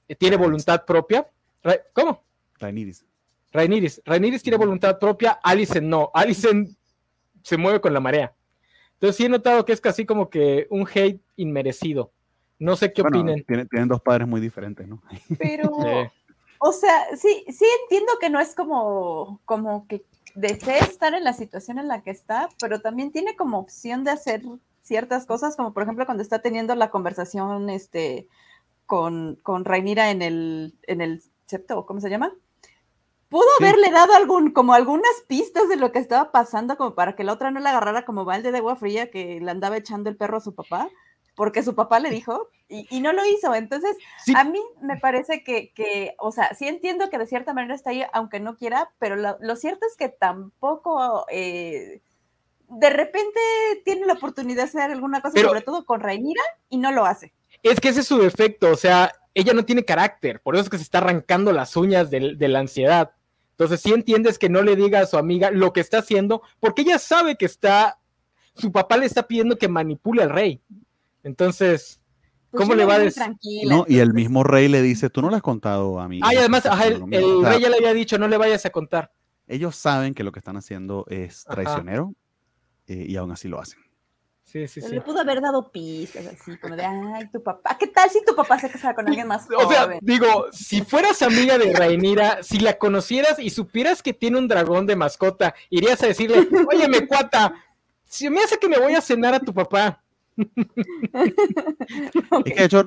eh, tiene voluntad propia. ¿Cómo? Rainiris. Rainiris. Rainiris tiene voluntad propia, Alison no. Alison se mueve con la marea. Entonces sí he notado que es casi como que un hate inmerecido. No sé qué opinen. Tienen, dos padres muy diferentes, ¿no? Pero, o sea, sí, sí entiendo que no es como, como que desee estar en la situación en la que está, pero también tiene como opción de hacer ciertas cosas, como por ejemplo cuando está teniendo la conversación este, con, con Rainira en el, en el septo, ¿cómo se llama? Pudo haberle dado algún, como algunas pistas de lo que estaba pasando, como para que la otra no la agarrara como balde de agua fría que le andaba echando el perro a su papá, porque su papá le dijo, y, no lo hizo. Entonces, a mí me parece que, que, o sea, sí entiendo que de cierta manera está ahí, aunque no quiera, pero lo, cierto es que tampoco, eh, de repente tiene la oportunidad de hacer alguna cosa, sobre todo con Rainira, y no lo hace. Es que ese es su defecto, o sea, ella no tiene carácter, por eso es que se está arrancando las uñas de, de la ansiedad. Entonces, sí entiendes que no le diga a su amiga lo que está haciendo, porque ella sabe que está, su papá le está pidiendo que manipule al rey. Entonces, pues ¿cómo le va a decir? No, y el mismo rey le dice, tú no le has contado a mí. Ah, y además, el, rey ya le había dicho, no le vayas a contar. Ellos saben que lo que están haciendo es traicionero eh, y aún así lo hacen. Sí, sí, sí. Le pudo haber dado pistas, así como de, ay, tu papá, ¿qué tal si tu papá se casaba con alguien más joven? O sea, digo, si fueras amiga de Rainira, si la conocieras y supieras que tiene un dragón de mascota, irías a decirle, oye, me cuata, si me hace que me voy a cenar a tu papá. de hecho,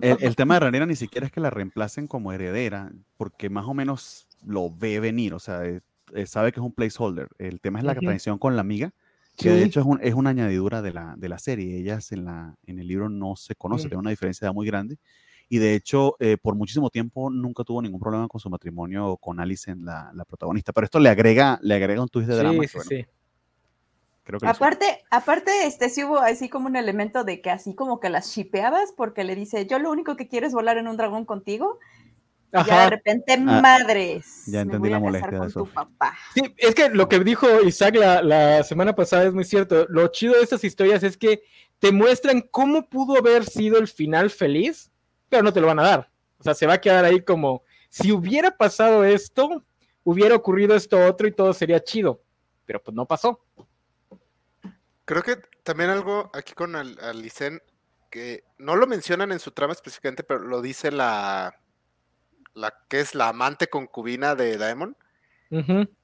el, tema de Ranera ni siquiera es que la reemplacen como heredera, porque más o menos lo ve venir, o sea, eh, eh, sabe que es un placeholder. El tema es la traición con la amiga, que de hecho es, una añadidura de la, de la serie. Ellas en, la, en el libro no se conocen, tiene una diferencia muy grande. Y de hecho, eh, por muchísimo tiempo nunca tuvo ningún problema con su matrimonio con Alice, la, la protagonista. Pero esto le agrega, le agrega un twist de drama. Sí, aparte, aparte, este sí hubo así como un elemento de que así como que las shipeabas, porque le dice, yo lo único que quiero es volar en un dragón contigo. Y ya de repente, ah, madres. Ya entendí la molestia de eso. Sí, es que lo que dijo Isaac la, semana pasada es muy cierto. Lo chido de estas historias es que te muestran cómo pudo haber sido el final feliz, pero no te lo van a dar. O sea, se va a quedar ahí como, si hubiera pasado esto, hubiera ocurrido esto otro y todo sería chido. Pero pues no pasó. Creo que también algo aquí con Alicen que no lo mencionan en su trama específicamente, pero lo dice la, la que es la amante concubina de Daemon.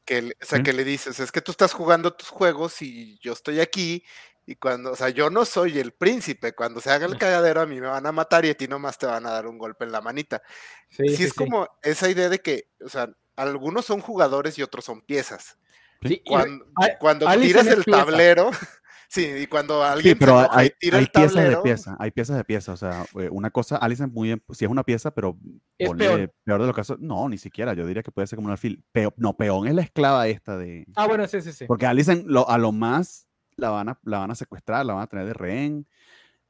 que, o sea, que le dices, es que tú estás jugando tus juegos y yo estoy aquí y cuando, o sea, yo no soy el príncipe, cuando se haga el cagadero a mí me van a matar y a ti nomás te van a dar un golpe en la manita. Sí, sí, es como esa idea de que, o sea, algunos son jugadores y otros son piezas. cuando, cuando tiras el tablero, Sí, y cuando alguien sí, pero hay, hay piezas de pieza, hay piezas de pieza, o sea, eh, una cosa, Alison muy bien, si es una pieza, pero es peor. peor de lo casos, no, ni siquiera, yo diría que puede ser como un alfil, no, peón es la esclava esta de... Ah, bueno, sí, sí, sí. Porque Alison lo, a lo más la van a, la van a secuestrar, la van a tener de rehén,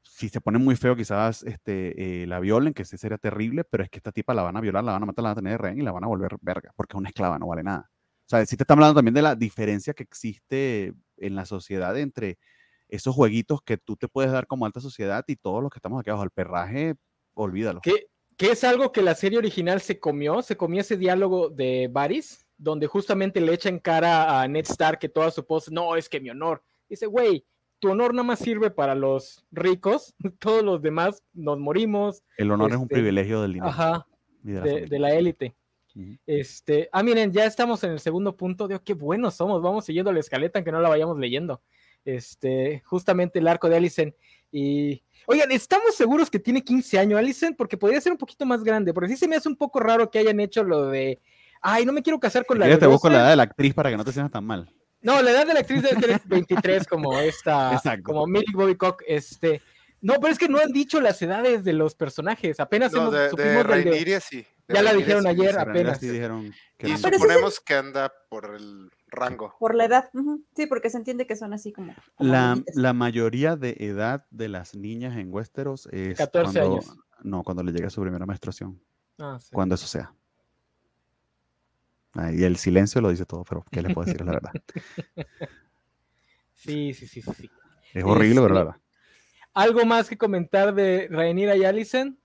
si se pone muy feo, quizás este, eh, la violen, que sí sería terrible, pero es que esta tipa la van a violar, la van a matar, la van a tener de rehén y la van a volver verga, porque es una esclava, no vale nada. O sea, si te estamos hablando también de la diferencia que existe en la sociedad entre esos jueguitos que tú te puedes dar como alta sociedad y todos los que estamos aquí abajo, el perraje, olvídalo. Que, que es algo que la serie original se comió, se comió ese diálogo de Varys, donde justamente le echa en cara a Ned Stark que toda su pose, no, es que mi honor. Dice, güey, tu honor nada más sirve para los ricos, todos los demás nos morimos. El honor es un este, privilegio del dinero. Ajá, de, la élite. Este, ah, miren, ya estamos en el segundo punto. Dios, qué buenos somos. Vamos siguiendo la escaleta, aunque no la vayamos leyendo. Este, justamente el arco de Alicent. Y, oigan, ¿estamos seguros que tiene 15 años Alicent? Porque podría ser un poquito más grande, porque sí se me hace un poco raro que hayan hecho lo de, ay, no me quiero casar con la... te busco la edad de la actriz para que no te sientas tan mal. No, la edad de la actriz debe ser 23 como esta, como Millie Bobby Cock, este... No, pero es que no han dicho las edades de los personajes. Apenas hemos, de, supimos de sí. Ya la dijeron ayer, apenas. dijeron y suponemos que anda por el rango. Por la edad, sí, porque se entiende que son así como. la, mayoría de edad de las niñas en Westeros es. 14 cuando, años. No, cuando le llega su primera menstruación. Ah, cuando eso sea. y el silencio lo dice todo, pero ¿qué le puedo decir? la verdad. Sí, sí, sí, sí. Es horrible, Este, ¿verdad? ¿Algo más que comentar de Rhaenyra y Alicent?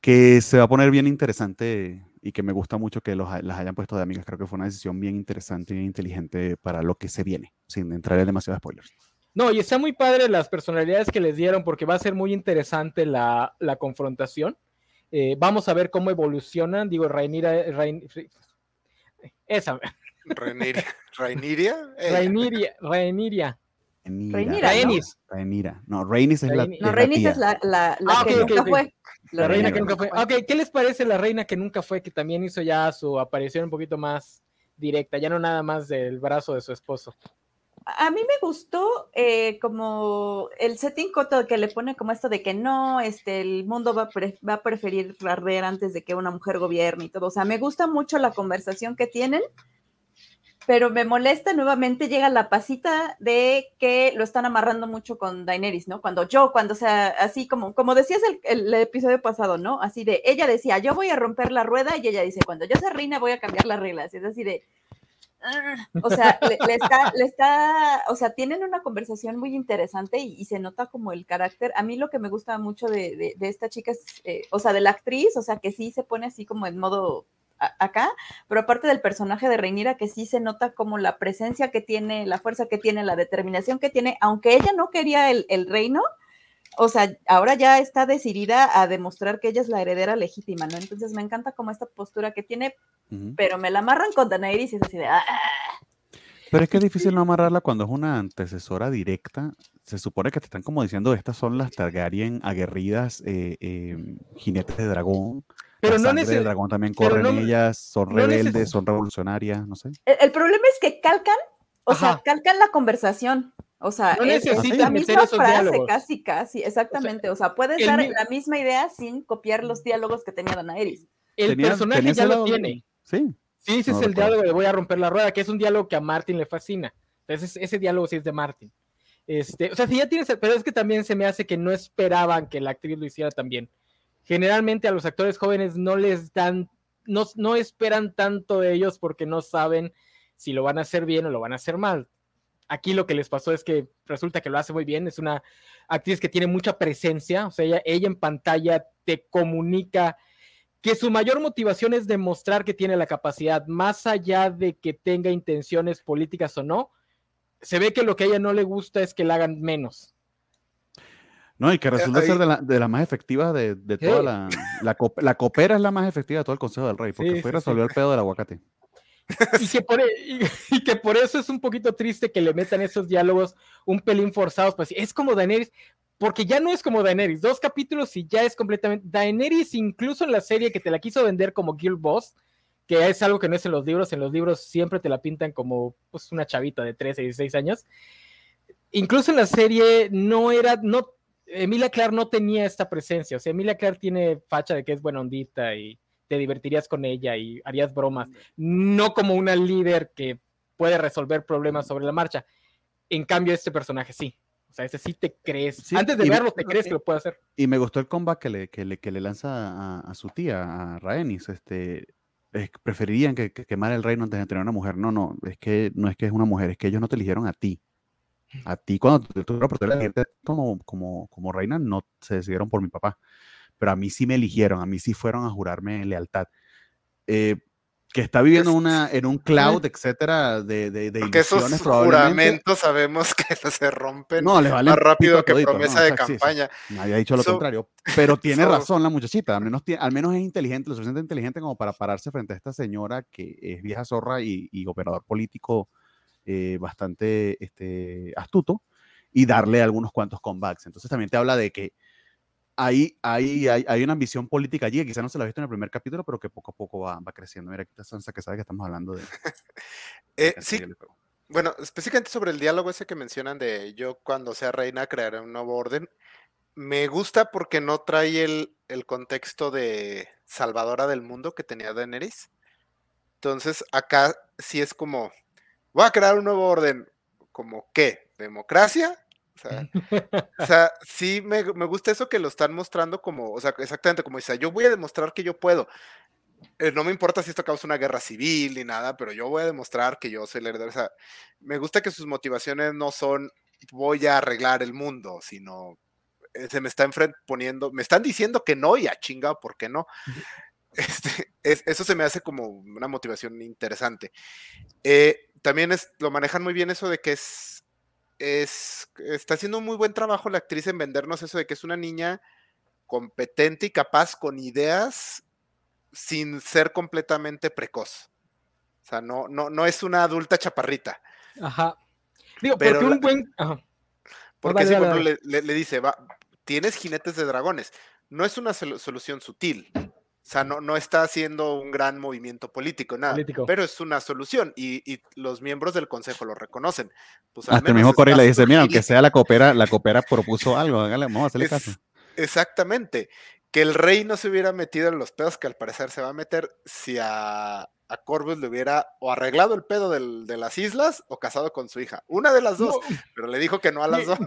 Que se va a poner bien interesante y que me gusta mucho que los, las hayan puesto de amigas. Creo que fue una decisión bien interesante y bien inteligente para lo que se viene, sin entrar en demasiados spoilers. No, y está muy padre las personalidades que les dieron porque va a ser muy interesante la, la confrontación. Eh, vamos a ver cómo evolucionan. Digo, Rhaenyra, Rhaen- esa, Rhaenyra. Rhaenyra, ella. Rhaenyra, Rhaenyra. Rhaenyra, Rhaenys. Rhaenyra. No, Rhaenys es la, No, la tía. es la, la, la Ah, que ok, ok, nunca ok. fue. La reina que Rhaenyra. nunca fue. Ok, ¿qué les parece la reina que nunca fue? Que también hizo ya su aparición un poquito más directa, ya no nada más del brazo de su esposo. A mí me gustó eh, como el setting coto que le pone como esto de que no, este, el mundo va a, pre- va a preferir arder antes de que una mujer gobierne y todo. O sea, me gusta mucho la conversación que tienen, pero me molesta nuevamente, llega la pasita de que lo están amarrando mucho con Daenerys, ¿no? Cuando yo, cuando sea así como, como decías el, el episodio pasado, ¿no? Así de, ella decía, yo voy a romper la rueda y ella dice, cuando yo sea reina voy a cambiar las reglas. Es así de, "Ah", o sea, le, está, le está, o sea, tienen una conversación muy interesante y, se nota como el carácter. A mí lo que me gusta mucho de, de- esta chica es, eh, o sea, de la actriz, o sea, que sí se pone así como en modo acá, pero aparte del personaje de Reinira, que sí se nota como la presencia que tiene, la fuerza que tiene, la determinación que tiene, aunque ella no quería el, el reino, o sea, ahora ya está decidida a demostrar que ella es la heredera legítima, ¿no? Entonces me encanta como esta postura que tiene, pero me la amarran con Daenerys y es así de, "Ah". Pero es que es difícil no amarrarla cuando es una antecesora directa. Se supone que te están como diciendo, estas son las Targaryen aguerridas, eh, eh, jinetes de dragón. Pero la no sangre neces- del dragón también corre en ellas, son rebeldes, son revolucionarias, no sé. El, el problema es que calcan, o sea, calcan la conversación. O sea, No es, es necesitan la misma frase, diálogos. casi, casi, exactamente. O sea, puedes el dar mi- la misma idea sin copiar los diálogos que tenía Daenerys. El Tenía- personaje tenía ya lo tiene. Sí. Sí, ese No es el recuerdo. diálogo de voy a romper la rueda, que es un diálogo que a Martin le fascina. Entonces, ese diálogo sí es de Martin. Este, o sea, sí ya tienes, pero es que también se me hace que no esperaban que la actriz lo hiciera también. Generalmente a los actores jóvenes no les dan, no, esperan tanto de ellos porque no saben si lo van a hacer bien o lo van a hacer mal. Aquí lo que les pasó es que resulta que lo hace muy bien, es una actriz que tiene mucha presencia, o sea, ella, ella en pantalla te comunica que su mayor motivación es demostrar que tiene la capacidad, más allá de que tenga intenciones políticas o no, se ve que lo que a ella no le gusta es que la hagan menos. No, y que resulta ahí- ser de la, de las más efectivas de, de toda la, la, la copera es la más efectiva de todo el Consejo del Rey, porque Sí, fue sí, resolvió el pedo del aguacate. Y que, por, e- y- y que por eso es un poquito triste que le metan esos diálogos un pelín forzados, pues es como Daenerys, porque ya no es como Daenerys, dos capítulos y ya es completamente Daenerys, incluso en la serie que te la quiso vender como Guild Boss, que es algo que no es en los libros, en los libros siempre te la pintan como pues, una chavita de 13, 16 años. Incluso en la serie no era, no, Emilia Clarke no tenía esta presencia, o sea, Emilia Clarke tiene facha de que es buena ondita y te divertirías con ella y harías bromas, no como una líder que puede resolver problemas sobre la marcha. En cambio, este personaje sí. O sea, ese sí te crees. Sí, Antes de verlo, te crees que lo puede hacer. Y me gustó el comeback que le, que le, que le lanza a, a su tía, a Rhaenys. Este, es preferirían que, que quemara el reino antes de tener una mujer. No, no, es que no es que es una mujer, es que ellos no te eligieron a ti. A ti, cuando tú tú la oportunidad de elegirte como, como, como reina, no se decidieron por mi papá. Pero a mí sí me eligieron, a mí sí fueron a jurarme lealtad. Eh, que está viviendo una, en un cloud, etcétera, de, de, de Porque esos ilusiones probablemente. juramentos sabemos que se rompen No, les vale más rápido que todito, promesa ¿no? de O sea, sí, sí. campaña. Nadie ha dicho lo So- contrario, pero tiene so- razón la muchachita, al menos, al menos es inteligente, lo suficiente inteligente como para pararse frente a esta señora que es vieja zorra y, y operador político eh, bastante este, astuto y darle algunos cuantos comebacks. Entonces también te habla de que hay, hay, hay, hay una ambición política allí que quizás no se la ha visto en el primer capítulo, pero que poco a poco va, va creciendo. Mira, aquí está Sansa que sabe que estamos hablando de... Eh, sí. Bueno, específicamente sobre el diálogo ese que mencionan de yo cuando sea reina crearé un nuevo orden, me gusta porque no trae el, el contexto de salvadora del mundo que tenía Daenerys. Entonces acá sí es como, voy a crear un nuevo orden, como qué, democracia. O sea, o sea, sí me, me gusta eso que lo están mostrando como, o sea, exactamente como dice, yo voy a demostrar que yo puedo. eh, no me importa si esto causa una guerra civil ni nada, pero yo voy a demostrar que yo soy el heredero. O sea, me gusta que sus motivaciones no son voy a arreglar el mundo, sino eh, se me está poniendo, me están diciendo que no y a chinga, ¿por qué no? Este, eso se me hace como una motivación interesante. Eh, también es, lo manejan muy bien eso de que es, es, está haciendo un muy buen trabajo la actriz en vendernos eso de que es una niña competente y capaz con ideas sin ser completamente precoz. O sea, no, no, no es una adulta chaparrita. Ajá. Digo, pero porque un buen. Porque si le, le, dice, va, tienes jinetes de dragones. No es una solución sutil. O sea, no, no está haciendo un gran movimiento político, nada. Pero es una solución y, los miembros del consejo lo reconocen. Pues, Hasta el mismo Corey le dice, mira, aunque sea la coopera, la coopera propuso algo, vamos a hacerle caso. Exactamente. Que el rey no se hubiera metido en los pedos que al parecer se va a meter si a, a Corvus le hubiera o arreglado el pedo de las islas o casado con su hija. Una de las dos, pero le dijo que no a las dos.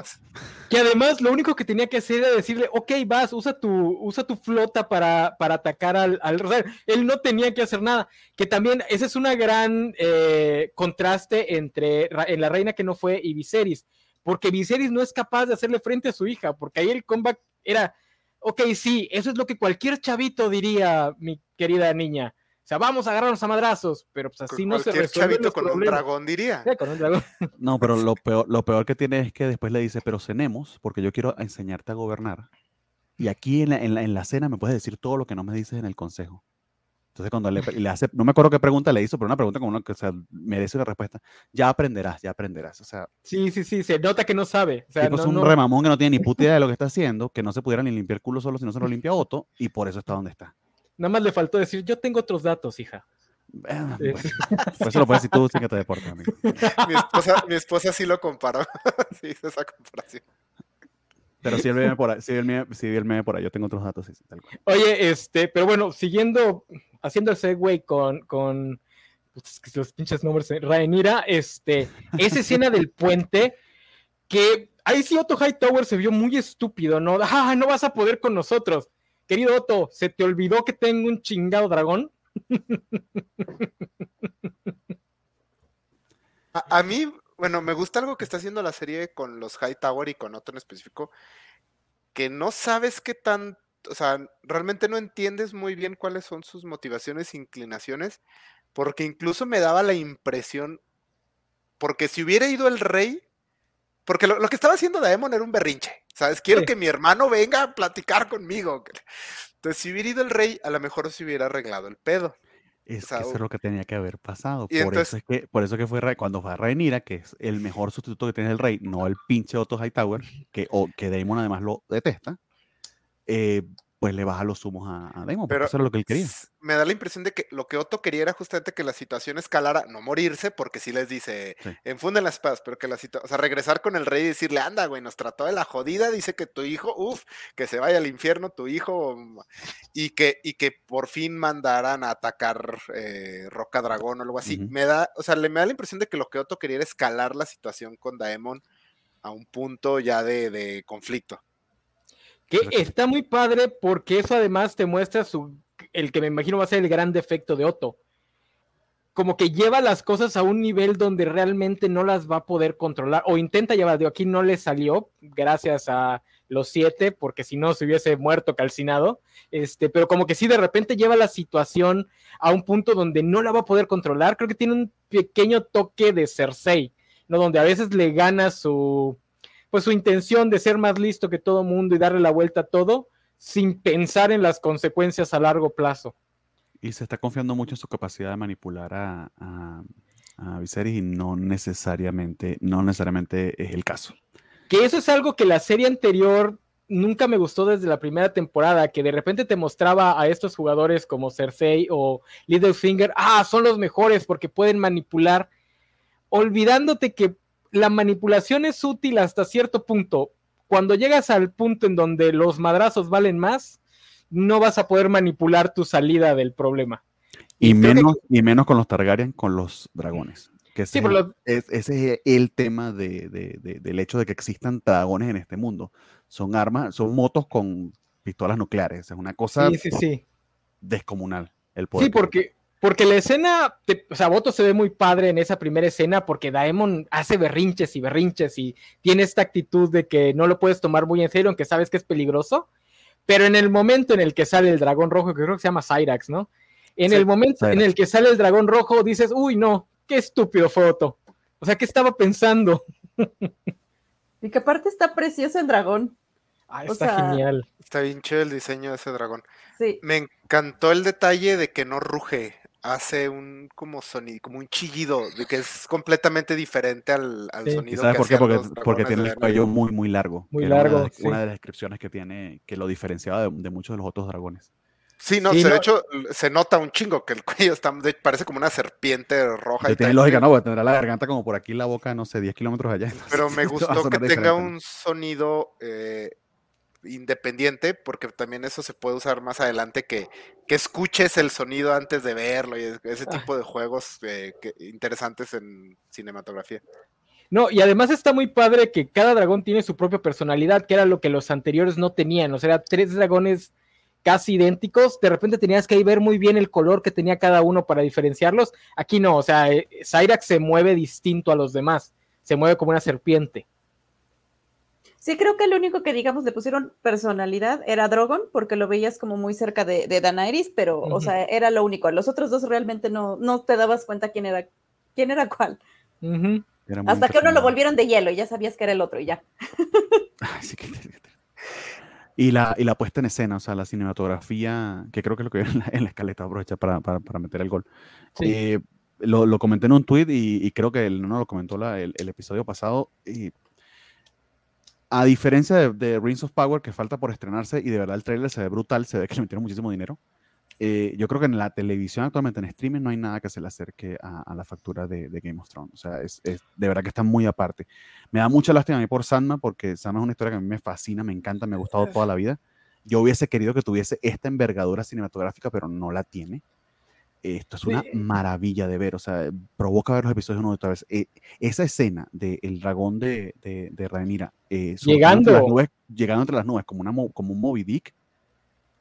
Que además lo único que tenía que hacer era decirle, ok, vas, usa tu, usa tu flota para, para atacar al, al Él no tenía que hacer nada. Que también ese es una gran eh, contraste entre en la reina que no fue y Viserys. Porque Viserys no es capaz de hacerle frente a su hija, porque ahí el comeback era, ok, sí, eso es lo que cualquier chavito diría, mi querida niña sea, vamos a agarrarnos a madrazos, pero pues así no se resuelve chavito con un dragón diría. No, pero lo peor, lo peor que tiene es que después le dice, pero cenemos, porque yo quiero enseñarte a gobernar. Y aquí en la, en la, cena me puedes decir todo lo que no me dices en el consejo. Entonces cuando le, le, hace, no me acuerdo qué pregunta le hizo, pero una pregunta como una que o sea, merece una respuesta. Ya aprenderás, ya aprenderás. O sea, sí, sí, sí, se nota que no sabe. O sea, es un remamón que no tiene ni puta idea de lo que está haciendo, que no se pudiera ni limpiar el culo solo si no se lo limpia Otto, y por eso está donde está. Nada más le faltó decir, yo tengo otros datos, hija. Bueno, pues eso lo puedes decir tú, sí que te deporta, amigo. Mi esposa, mi esposa sí lo comparó. sí hizo esa comparación. Pero si él me por ahí, si él me, si él me por ahí, yo tengo otros datos. Sí, tal cual. Oye, este, pero bueno, siguiendo, haciendo el segue con, con pues, los pinches nombres, Rhaenyra, este, esa escena del puente, que ahí sí Otto Hightower se vio muy estúpido, ¿no? Ah, no vas a poder con nosotros. Querido Otto, ¿se te olvidó que tengo un chingado dragón? A, mí, bueno, me gusta algo que está haciendo la serie con los Hightower y con Otto en específico, que no sabes qué tan, o sea, realmente no entiendes muy bien cuáles son sus motivaciones e inclinaciones, porque incluso me daba la impresión, porque si hubiera ido el rey, porque lo, que estaba haciendo Daemon era un berrinche. ¿Sabes? Quiero que mi hermano venga a platicar conmigo. Entonces, si hubiera ido el rey, a lo mejor se hubiera arreglado el pedo. Es que eso es lo que tenía que haber pasado. Por, eso es que, por eso que fue cuando fue a Rhaenyra, que es el mejor sustituto que tiene el rey, no el pinche Otto Hightower, que, o, que Daemon además lo detesta. Eh, pues le baja los humos a, a Damon, pero eso era lo que él quería. Me da la impresión de que lo que Otto quería era justamente que la situación escalara, no morirse, porque sí les dice, enfunden las espadas, pero que la situación, o sea, regresar con el rey y decirle, anda, güey, nos trató de la jodida, dice que tu hijo, uff, que se vaya al infierno tu hijo, y que, y que por fin mandaran a atacar eh, Roca Dragón o algo así. Me da, o sea, le me da la impresión de que lo que Otto quería era escalar la situación con Daemon a un punto ya de, de conflicto. Que está muy padre porque eso además te muestra su, el que me imagino va a ser el gran defecto de Otto. Como que lleva las cosas a un nivel donde realmente no las va a poder controlar o intenta llevar, de aquí no le salió gracias a los siete, porque si no se hubiese muerto calcinado, este, pero como que sí de repente lleva la situación a un punto donde no la va a poder controlar, creo que tiene un pequeño toque de Cersei, ¿no? Donde a veces le gana su, pues su intención de ser más listo que todo mundo y darle la vuelta a todo sin pensar en las consecuencias a largo plazo. Y se está confiando mucho en su capacidad de manipular a, a, Viserys y no necesariamente, no necesariamente es el caso. Que eso es algo que la serie anterior nunca me gustó desde la primera temporada, que de repente te mostraba a estos jugadores como Cersei o Littlefinger, ah, son los mejores porque pueden manipular, olvidándote que la manipulación es útil hasta cierto punto. Cuando llegas al punto en donde los madrazos valen más, no vas a poder manipular tu salida del problema. Y, menos, y menos con los Targaryen, con los dragones. Que ese, es, el tema del hecho de que existan dragones en este mundo. Son armas, son motos con pistolas nucleares. Es una cosa descomunal. el poder. Sí, porque, porque la escena, o sea, Boto se ve muy padre en esa primera escena porque Daemon hace berrinches y berrinches y tiene esta actitud de que no lo puedes tomar muy en serio, aunque sabes que es peligroso. Pero en el momento en el que sale el dragón rojo, que creo que se llama Cyrax, ¿no? En el momento en el que sale el dragón rojo, dices, uy, no, qué estúpido fue Otto. O sea, ¿qué estaba pensando? y que aparte está precioso el dragón. Ah, está genial. Está bien chido el diseño de ese dragón. Sí. Me encantó el detalle de que no ruge. Hace un como sonido, como un chillido, de que es completamente diferente al, sonido. ¿Sabes por qué? Porque, tiene el cuello muy, muy largo. Muy largo. Una de, las, descripciones que tiene que lo diferenciaba de muchos de los otros dragones. Sí, no, de hecho se nota un chingo que el cuello está, parece como una serpiente roja. y tiene lógica, no, porque tendrá la garganta como por aquí, la boca, no sé, 10 kilómetros allá. Pero me gustó que tenga un sonido eh, independiente, porque también eso se puede usar más adelante, que, que escuches el sonido antes de verlo y ese ah. tipo de juegos eh, interesantes en cinematografía. No, y además está muy padre que cada dragón tiene su propia personalidad, que era lo que los anteriores no tenían. O sea, tres dragones casi idénticos, de repente tenías que ver muy bien el color que tenía cada uno para diferenciarlos. Aquí no, o sea, eh, Cyrax se mueve distinto a los demás, se mueve como una serpiente. Sí, creo que el único que, digamos, le pusieron personalidad era Drogon, porque lo veías como muy cerca de, de Daenerys, pero, o sea, era lo único. Los otros dos realmente no, no te dabas cuenta quién era, quién era cuál. Hasta que uno lo volvieron de hielo y ya sabías que era el otro y ya. sí que y la, y la puesta en escena, o sea, la cinematografía, que creo que es lo que en la, en la escaleta, aprovecha para, para, para, meter el gol. Eh, lo, lo, comenté en un tweet y, y creo que él no lo comentó la, el, el, episodio pasado. Y a diferencia de, de, Rings of Power, que falta por estrenarse y de verdad el trailer se ve brutal, se ve que le metieron muchísimo dinero. Eh, yo creo que en la televisión actualmente, en streaming, no hay nada que se le acerque a, la factura de, Game of Thrones. O sea, es, es, de verdad que está muy aparte. Me da mucha lástima a mí por Sandman, porque Sandman es una historia que a mí me fascina, me encanta, me ha gustado toda la vida. Yo hubiese querido que tuviese esta envergadura cinematográfica, pero no la tiene. Esto es una maravilla de ver, o sea, provoca ver los episodios una y otra vez. Eh, esa escena del dragón de, de, de eh, llegando. Entre nubes, llegando entre las nubes, como, una, como un Moby Dick,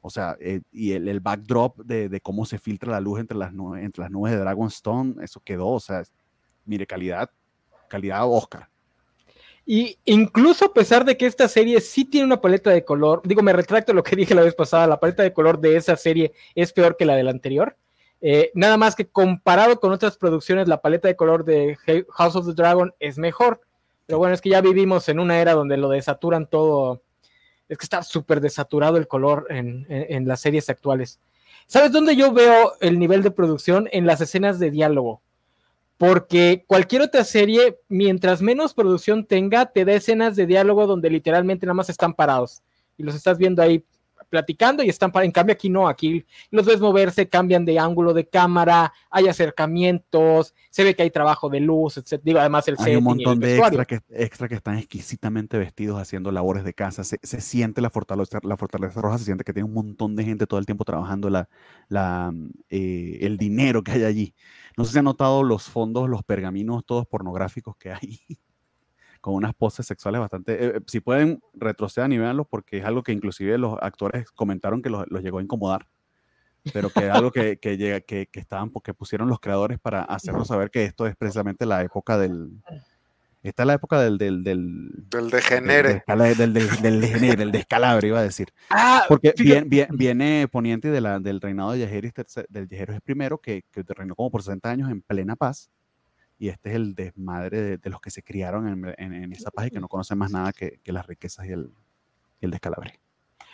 o sea, eh, y el, el backdrop de, de, cómo se filtra la luz entre las, nubes, entre las nubes de Dragonstone, eso quedó, o sea, mire, calidad, calidad Oscar. Y incluso a pesar de que esta serie sí tiene una paleta de color, digo, me retracto lo que dije la vez pasada, la paleta de color de esa serie es peor que la de la anterior. Eh, nada más que comparado con otras producciones, la paleta de color de House of the Dragon es mejor. Pero bueno, es que ya vivimos en una era donde lo desaturan todo es que está súper desaturado el color en, las series actuales. ¿Sabes dónde yo veo el nivel de producción? En las escenas de diálogo. Porque cualquier otra serie, mientras menos producción tenga, te da escenas de diálogo donde literalmente nada más están parados. Y los estás viendo ahí platicando y están para, en cambio aquí no, aquí los ves moverse, cambian de ángulo de cámara, hay acercamientos, se ve que hay trabajo de luz, etc. Digo, además el Hay un montón de extra que, extra que están exquisitamente vestidos haciendo labores de casa, se, se, siente la fortaleza, la fortaleza roja, se siente que tiene un montón de gente todo el tiempo trabajando la, la, eh, el dinero que hay allí. No sé si han notado los fondos, los pergaminos todos pornográficos que hay. con unas poses sexuales bastante... Eh, eh, si pueden, retrocedan y véanlos porque es algo que inclusive los actores comentaron que los, los llegó a incomodar, pero que es algo que, que, llega, que, que, estaban, porque pusieron los creadores para hacernos saber que esto es precisamente la época del... Esta es la época del... Del, del, del degenere. Del, del, del, degenere, el descalabro, iba a decir. Ah, porque viene, viene poniente de la, del reinado de Yajeris, del Yajeris I, que, que reinó como por 60 años en plena paz y este es el desmadre de, los que se criaron en, en, esa paz y que no conocen más nada que, que las riquezas y el, el descalabre.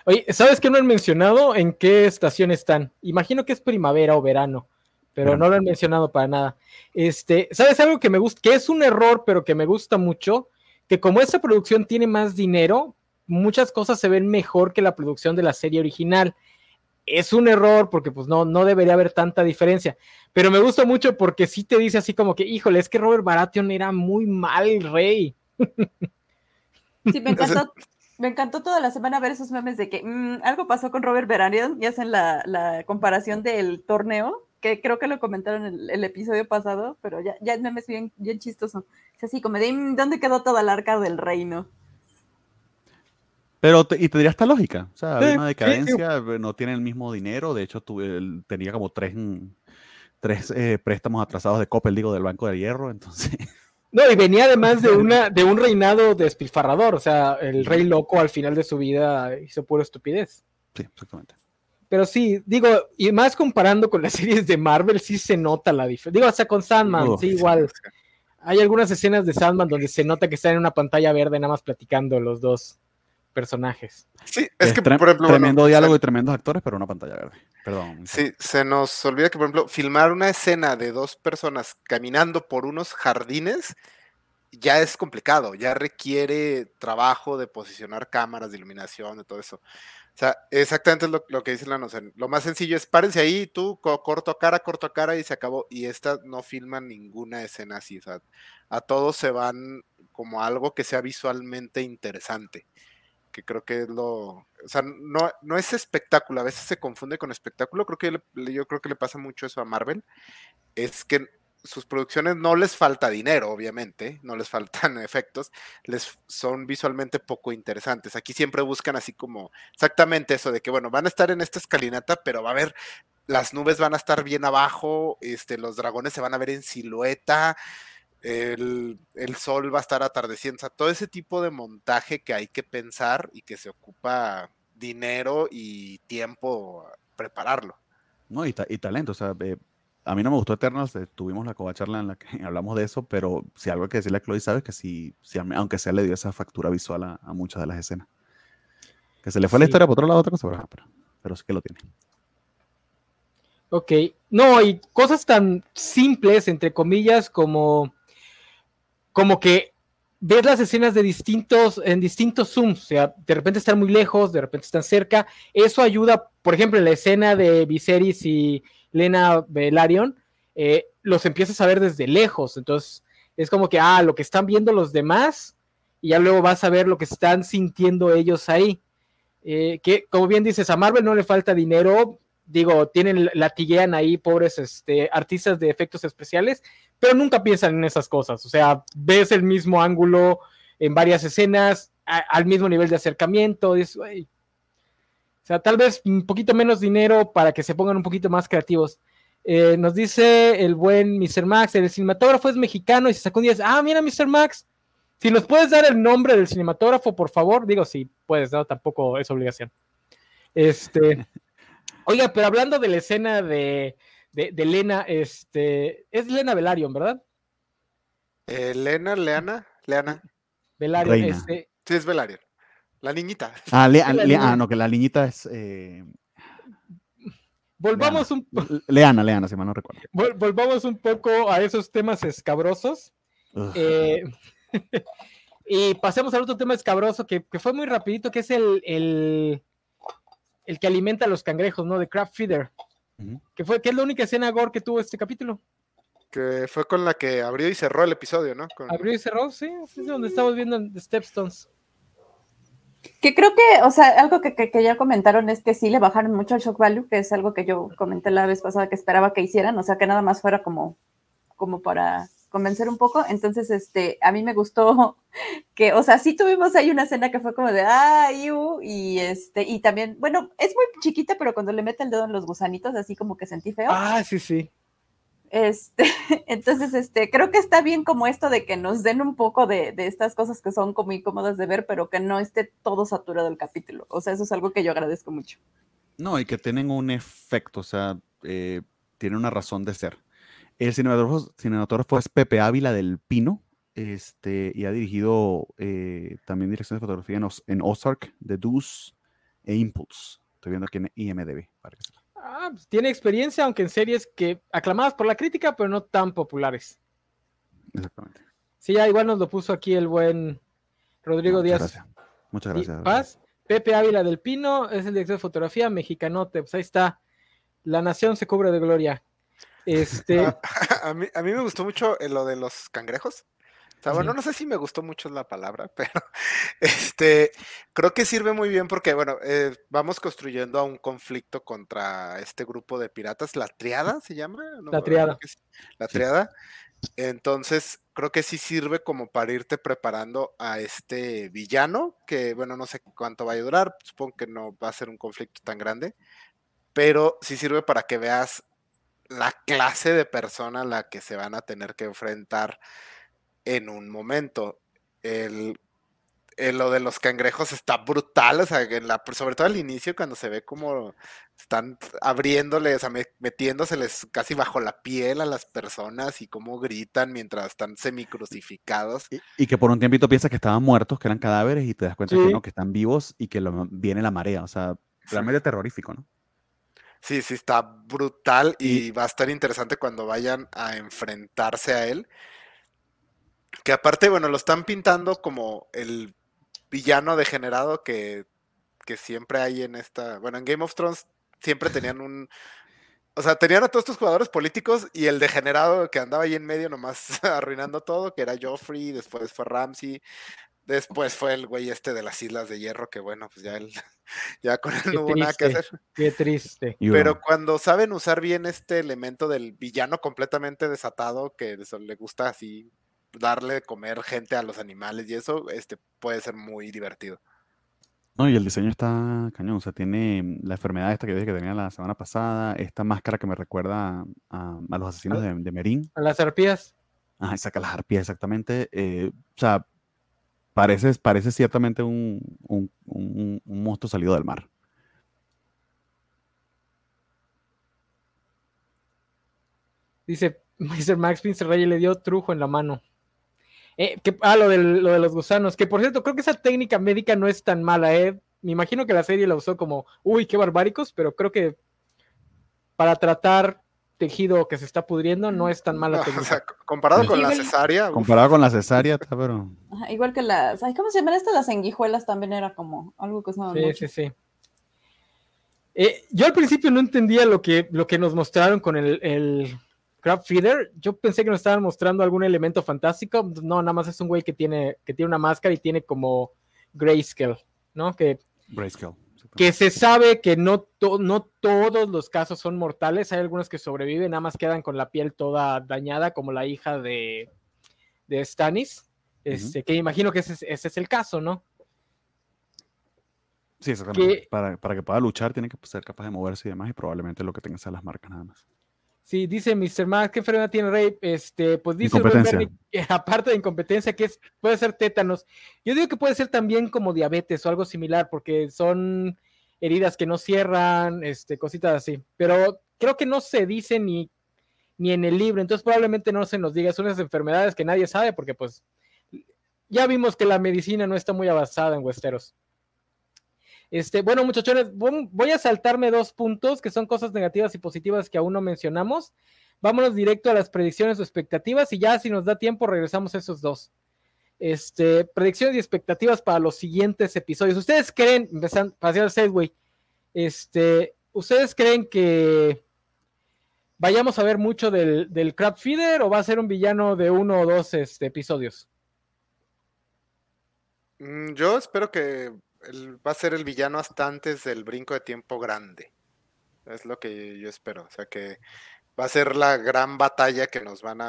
Oye, ¿sabes qué no han mencionado en qué estación están? Imagino que es primavera o verano, pero no lo han mencionado para nada. Este, ¿sabes algo que me gusta? Que es un error, pero que me gusta mucho, que como esta producción tiene más dinero, muchas cosas se ven mejor que la producción de la serie original es un error porque pues no, no debería haber tanta diferencia, pero me gusta mucho porque sí te dice así como que, híjole, es que Robert Baratheon era muy mal rey. Sí, me encantó, me encantó toda la semana ver esos memes de que mm, algo pasó con Robert Baratheon y hacen la, la, comparación del torneo, que creo que lo comentaron en el, el episodio pasado, pero ya, ya el meme es bien, bien chistoso. Es así como de, mm, ¿dónde quedó toda la arca del reino? Pero, y tendría esta lógica. O sea, hay una decadencia, no tiene el mismo dinero. De hecho, tenía como tres, tres eh, préstamos atrasados de Coppel, digo, del Banco de Hierro. Entonces. No, y venía además de, una, de un reinado despilfarrador. O sea, el rey loco al final de su vida hizo pura estupidez. Sí, exactamente. Pero sí, digo, y más comparando con las series de Marvel, sí se nota la diferencia. Digo, hasta con Sandman, sí, igual. Hay algunas escenas de Sandman donde se nota que están en una pantalla verde nada más platicando los dos personajes. Sí, es, que, por ejemplo. Tremendo diálogo y tremendos actores, pero una pantalla verde. Perdón. Sí, se nos olvida que, por ejemplo, filmar una escena de dos personas caminando por unos jardines ya es complicado, ya requiere trabajo de posicionar cámaras, de iluminación, de todo eso. O sea, exactamente es lo, que dice la noción. Lo más sencillo es párense ahí, tú corto a cara, corto a cara y se acabó. Y estas no filman ninguna escena así. O sea, a todos se van como algo que sea visualmente interesante. Que creo que es lo. O sea, no, no es espectáculo. A veces se confunde con espectáculo. Creo que yo creo que le pasa mucho eso a Marvel. Es que sus producciones no les falta dinero, obviamente, no les faltan efectos, les son visualmente poco interesantes. Aquí siempre buscan así como exactamente eso de que, bueno, van a estar en esta escalinata, pero va a haber, las nubes van a estar bien abajo, este, los dragones se van a ver en silueta, el, el sol va a estar atardeciendo, o sea, todo ese tipo de montaje que hay que pensar y que se ocupa dinero y tiempo prepararlo. No, y, y talento, o sea, eh, a mí no me gustó Eternals, eh, tuvimos la charla en la que hablamos de eso, pero si algo que decirle a Chloe, sabes que sí, aunque sea le dio esa factura visual a, muchas de las escenas. Que se le fue la historia por otro lado, otra cosa, pero, pero, sí que lo tiene. Ok, no, y cosas tan simples, entre comillas, como, como que ves las escenas de distintos, en distintos zooms, o sea, de repente están muy lejos, de repente están cerca, eso ayuda, por ejemplo, en la escena de Viserys y Lena Velaryon, eh, los empiezas a ver desde lejos. Entonces, es como que, ah, lo que están viendo los demás, y ya luego vas a ver lo que están sintiendo ellos ahí. Eh, que, como bien dices, a Marvel no le falta dinero, digo, tienen, latiguean ahí pobres este, artistas de efectos especiales, pero nunca piensan en esas cosas. O sea, ves el mismo ángulo en varias escenas, al mismo nivel de acercamiento. O sea, tal vez un poquito menos dinero para que se pongan un poquito más creativos. Eh, nos dice el buen Mr. Max, el cinematógrafo es mexicano y se sacó un día, ah, mira Mr. Max, si nos puedes dar el nombre del cinematógrafo, por favor, digo, si puedes, no, tampoco es obligación. Este, oiga, pero hablando de la escena de, de, Lena, este, es Lena Velarion, ¿verdad? Eh, Leana, Leana. Velarion, este. Sí, es Velarion. La niñita. Ah, ah, no, que la niñita es. Eh, volvamos un Leana, Leana, si mal no recuerdo. volvamos un poco a esos temas escabrosos. Eh, y pasemos al otro tema escabroso que, fue muy rapidito, que es el, el, que alimenta a los cangrejos, ¿no? De Craft Feeder. Que fue, que es la única escena gore que tuvo este capítulo. Que fue con la que abrió y cerró el episodio, ¿no? Abrió y cerró, sí, es donde estamos viendo The Stepstones. Que creo que, o sea, algo que, que, ya comentaron es que sí le bajaron mucho el shock value, que es algo que yo comenté la vez pasada que esperaba que hicieran, o sea, que nada más fuera como, como para convencer un poco. Entonces, este, a mí me gustó que, o sea, sí tuvimos ahí una escena que fue como de, ah, y este, y también, bueno, es muy chiquita, pero cuando le mete el dedo en los gusanitos, así como que sentí feo. Ah, sí, sí. Este, entonces, este, creo que está bien como esto de que nos den un poco de, estas cosas que son como incómodas de ver, pero que no esté todo saturado el capítulo. O sea, eso es algo que yo agradezco mucho. No, y que tienen un efecto, o sea, eh, tiene una razón de ser. El cinematógrafo, es Pepe Ávila del Pino, este, y ha dirigido eh, también dirección de fotografía en, Ozark, The Deuce e Impulse. Estoy viendo aquí en IMDB, para que Ah, pues, tiene experiencia, aunque en series que aclamadas por la crítica, pero no tan populares. Exactamente. Sí, ya igual nos lo puso aquí el buen Rodrigo Díaz. Gracias. Muchas gracias. Paz. Pepe Ávila del Pino es el director de fotografía mexicanote. Pues ahí está. La nación se cubre de gloria. Este. a, mí, a mí me gustó mucho lo de los cangrejos bueno, no sé si me gustó mucho la palabra, pero este, creo que sirve muy bien porque, bueno, eh, vamos construyendo a un conflicto contra este grupo de piratas, la triada se llama. la triada. La triada. Entonces, creo que sí sirve como para irte preparando a este villano, que bueno, no sé cuánto va a durar, supongo que no va a ser un conflicto tan grande, pero sí sirve para que veas la clase de persona a la que se van a tener que enfrentar en un momento. El, lo de los cangrejos está brutal, o sea, sobre todo al inicio cuando se ve como están abriéndole, o sea, metiéndoseles casi bajo la piel a las personas y cómo gritan mientras están semicrucificados. Y, y que por un tiempito piensas que estaban muertos, que eran cadáveres y te das cuenta que no, que están vivos y que viene la marea, o sea, realmente terrorífico, ¿no? Sí, sí, está brutal y, va a estar interesante cuando vayan a enfrentarse a él. Que aparte, bueno, lo están pintando como el villano degenerado que, que siempre hay en esta. Bueno, en Game of Thrones siempre tenían un. O sea, tenían a todos estos jugadores políticos y el degenerado que andaba ahí en medio nomás arruinando todo, que era Joffrey, después fue Ramsey, Después fue el güey este de las Islas de Hierro, que bueno, pues ya él, ya con él no hubo nada que hacer. Qué triste. Pero cuando saben usar bien este elemento del villano completamente desatado, que le gusta así darle de comer gente a los animales y eso, este puede ser muy divertido. No, y el diseño está cañón, o sea, tiene la enfermedad esta que dije que tenía la semana pasada, esta máscara que me recuerda a, los asesinos de, Merín. A las arpías. Ajá, saca las arpías, exactamente. Eh, o sea, Parece, parece ciertamente un, monstruo salido del mar. Dice Mr. Max Pincer Rey le dio trujo en la mano. Eh, ah, lo, de los gusanos. Que por cierto, creo que esa técnica médica no es tan mala, ¿eh? Me imagino que la serie la usó como, uy, qué barbáricos, pero creo que para tratar tejido que se está pudriendo no es tan mala técnica. comparado con la cesárea. Comparado con la cesárea, pero. igual que las. ¿Cómo se llaman estas? Las sanguijuelas también era como algo que usaban Sí, sí, sí. Eh, yo al principio no entendía lo que, lo que nos mostraron con el, el Crab Feeder. Yo pensé que nos estaban mostrando algún elemento fantástico. No, nada más es un güey que tiene, que tiene una máscara y tiene como grayscale, ¿no? Que, grayscale que se sabe que no, no todos los casos son mortales, hay algunos que sobreviven, nada más quedan con la piel toda dañada, como la hija de, de Stanis, este, que imagino que ese, es el caso, ¿no? Sí, exactamente. para, para, que pueda luchar tiene que ser capaz de moverse y demás, y probablemente lo que tenga sean las marcas nada más. Sí, dice Mr. Max, ¿qué enfermedad tiene Rey? Este, pues dice que aparte de incompetencia, que es, puede ser tétanos. Yo digo que puede ser también como diabetes o algo similar, porque son heridas que no cierran, este, cositas así. Pero creo que no se dice ni, ni en el libro, entonces probablemente no se nos diga, son esas enfermedades que nadie sabe, porque pues ya vimos que la medicina no está muy avanzada en Westeros. Este, bueno, muchachones, voy a saltarme dos puntos que son cosas negativas y positivas que aún no mencionamos. Vámonos directo a las predicciones o expectativas y ya si nos da tiempo regresamos a esos dos. Este, predicciones y expectativas para los siguientes episodios. ¿Ustedes creen, empezando, para hacer el este, ¿ustedes creen que vayamos a ver mucho del, del Crab Feeder o va a ser un villano de uno o dos este, episodios? Mm, yo espero que va a ser el villano hasta antes del brinco de tiempo grande. Es lo que yo espero. O sea que va a ser la gran batalla que nos van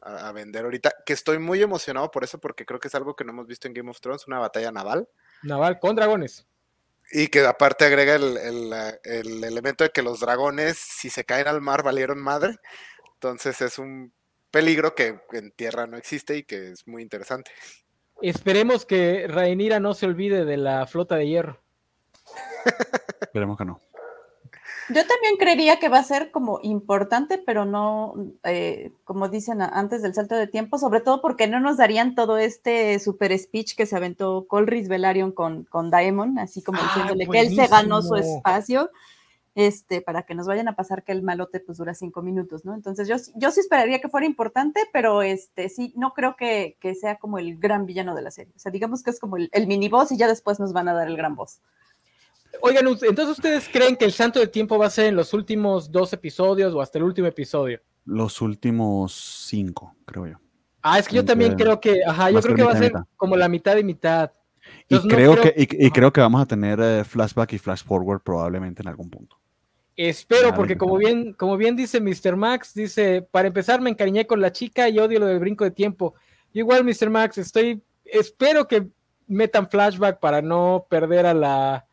a, vender ahorita. Que estoy muy emocionado por eso, porque creo que es algo que no hemos visto en Game of Thrones, una batalla naval. Naval con dragones. Y que aparte agrega el, el elemento de que los dragones, si se caen al mar, valieron madre. Entonces es un peligro que en tierra no existe y que es muy interesante. Esperemos que Rhaenyra no se olvide de la flota de hierro. Esperemos que no. Yo también creería que va a ser como importante, pero no, eh, como dicen antes del salto de tiempo, sobre todo porque no nos darían todo este super speech que se aventó Colris Velaryon con, con Daemon, así como ah, diciéndole que él se ganó su espacio este, para que nos vayan a pasar que el malote pues dura cinco minutos, ¿no? Entonces yo, yo sí esperaría que fuera importante, pero este, sí, no creo que, sea como el gran villano de la serie. O sea, digamos que es como el, mini boss y ya después nos van a dar el gran boss. Oigan, entonces ustedes creen que el Santo del Tiempo va a ser en los últimos dos episodios o hasta el último episodio? Los últimos cinco, creo yo. Ah, es que yo también creo que, ajá, yo creo que va a ser como la mitad y mitad. y creo, que, y, creo que vamos a tener eh, flashback y flash forward probablemente en algún punto. Espero, porque como bien, como bien dice Mr. Max, dice, para empezar me encariñé con la chica y odio lo del brinco de tiempo. igual, Mr. Max, estoy, espero que metan flashback para no perder a la,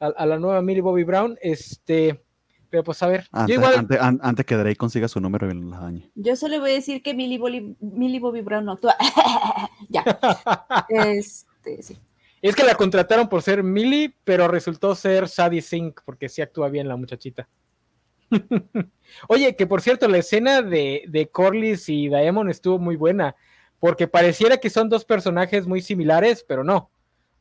a, la nueva Millie Bobby Brown. Este, pero pues a ver. Antes, antes, que Drake consiga su número en la dañe. Yo solo voy a decir que Millie Bobby, Brown no actúa. ya. este, sí. Es que la contrataron por ser Millie, pero resultó ser Sadie Sink, porque sí actúa bien la muchachita. Oye, que por cierto, la escena de, de Corlys y Daemon estuvo muy buena, porque pareciera que son dos personajes muy similares, pero no.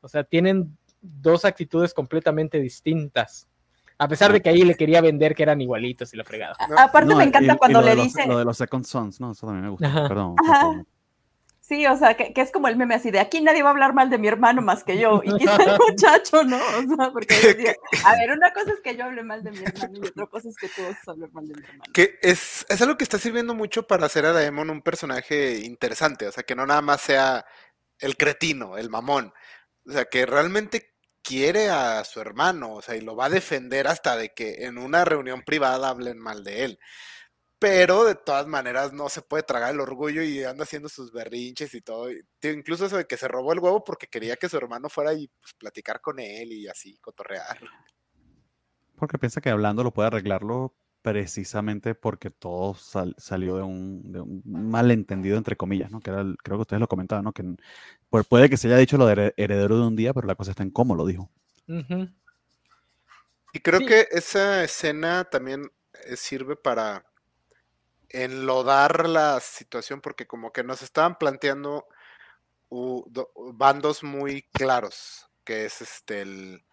O sea, tienen dos actitudes completamente distintas. A pesar de que ahí le quería vender que eran igualitos y la fregada. Aparte me encanta cuando le dice... Lo de los Second Sons, no, eso también me gusta. Perdón. Sí, o sea, que, es como el meme así de aquí nadie va a hablar mal de mi hermano más que yo. Y quizá el muchacho, ¿no? O sea, porque decía, a ver, una cosa es que yo hable mal de mi hermano y otra cosa es que todos hablen mal de mi hermano. Que es, es algo que está sirviendo mucho para hacer a Daemon un personaje interesante. O sea, que no nada más sea el cretino, el mamón. O sea, que realmente quiere a su hermano, o sea, y lo va a defender hasta de que en una reunión privada hablen mal de él pero de todas maneras no se puede tragar el orgullo y anda haciendo sus berrinches y todo. Incluso eso de que se robó el huevo porque quería que su hermano fuera y pues, platicar con él y así, cotorrear. Porque piensa que hablando lo puede arreglarlo precisamente porque todo salió de un, malentendido, entre comillas, ¿no? Que era creo que ustedes lo comentaban, ¿no? Que puede que se haya dicho lo de heredero de un día, pero la cosa está en cómo lo dijo. Y creo que esa escena también eh, sirve para enlodar la situación porque como que nos estaban planteando bandos muy claros, que es este el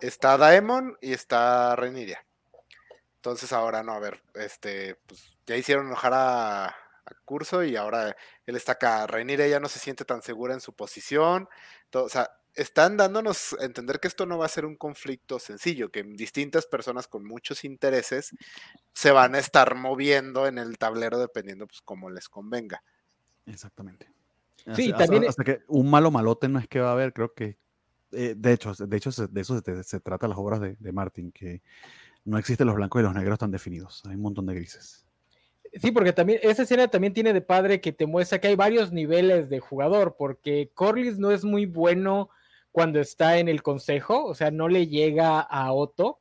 está Daemon y está Reniria. Entonces ahora no, a ver, este, pues ya hicieron enojar a, Curso y ahora él está acá. Reniria ya no se siente tan segura en su posición. o sea, están dándonos a entender que esto no va a ser un conflicto sencillo, que distintas personas con muchos intereses se van a estar moviendo en el tablero dependiendo pues cómo les convenga. Exactamente. Sí, también hasta, que un malo malote no es que va a haber, creo que eh, de hecho, de hecho de eso se, trata las obras de, de, Martin, que no existen los blancos y los negros tan definidos, hay un montón de grises. Sí, porque también esa escena también tiene de padre que te muestra que hay varios niveles de jugador, porque Corlys no es muy bueno cuando está en el consejo, o sea, no le llega a Otto,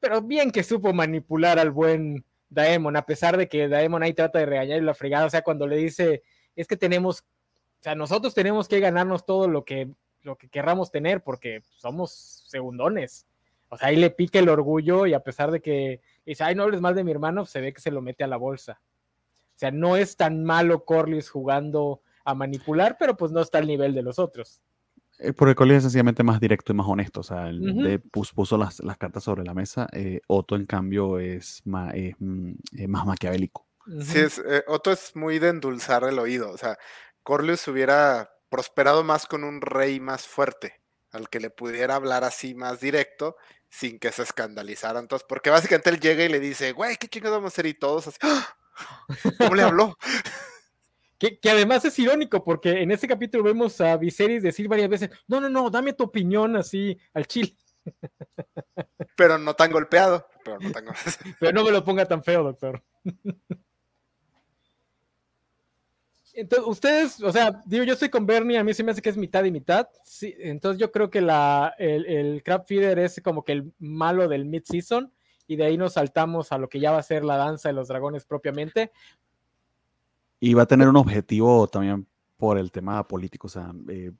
pero bien que supo manipular al buen Daemon, a pesar de que Daemon ahí trata de regañar y la fregada, o sea, cuando le dice, es que tenemos, o sea, nosotros tenemos que ganarnos todo lo que, lo que querramos tener porque somos segundones. O sea, ahí le pica el orgullo y a pesar de que dice, ay, no hables mal de mi hermano, se ve que se lo mete a la bolsa. O sea, no es tan malo Corlys jugando a manipular, pero pues no está al nivel de los otros. Eh, porque Colin es sencillamente más directo y más honesto. O sea, el puso las, cartas sobre la mesa. Eh, Otto, en cambio, es más, mm, más maquiavélico. Sí, es, eh, Otto es muy de endulzar el oído. O sea, Corlius hubiera prosperado más con un rey más fuerte, al que le pudiera hablar así más directo, sin que se escandalizaran Entonces, porque básicamente él llega y le dice, güey, ¿qué chingados vamos a hacer? Y todos así, ¡Ah! ¿cómo le habló? Que, además es irónico porque en ese capítulo vemos a Viserys decir varias veces, no, no, no, dame tu opinión así al chile. Pero no tan golpeado. Pero no, me lo ponga tan feo, doctor. Entonces, ustedes, o sea, digo, yo estoy con Bernie, a mí se me hace que es mitad y mitad. Sí, entonces yo creo que la, el, el Crab Feeder es como que el malo del mid-season y de ahí nos saltamos a lo que ya va a ser la danza de los dragones propiamente. Y va a tener un objetivo también por el tema político. O sea, eh,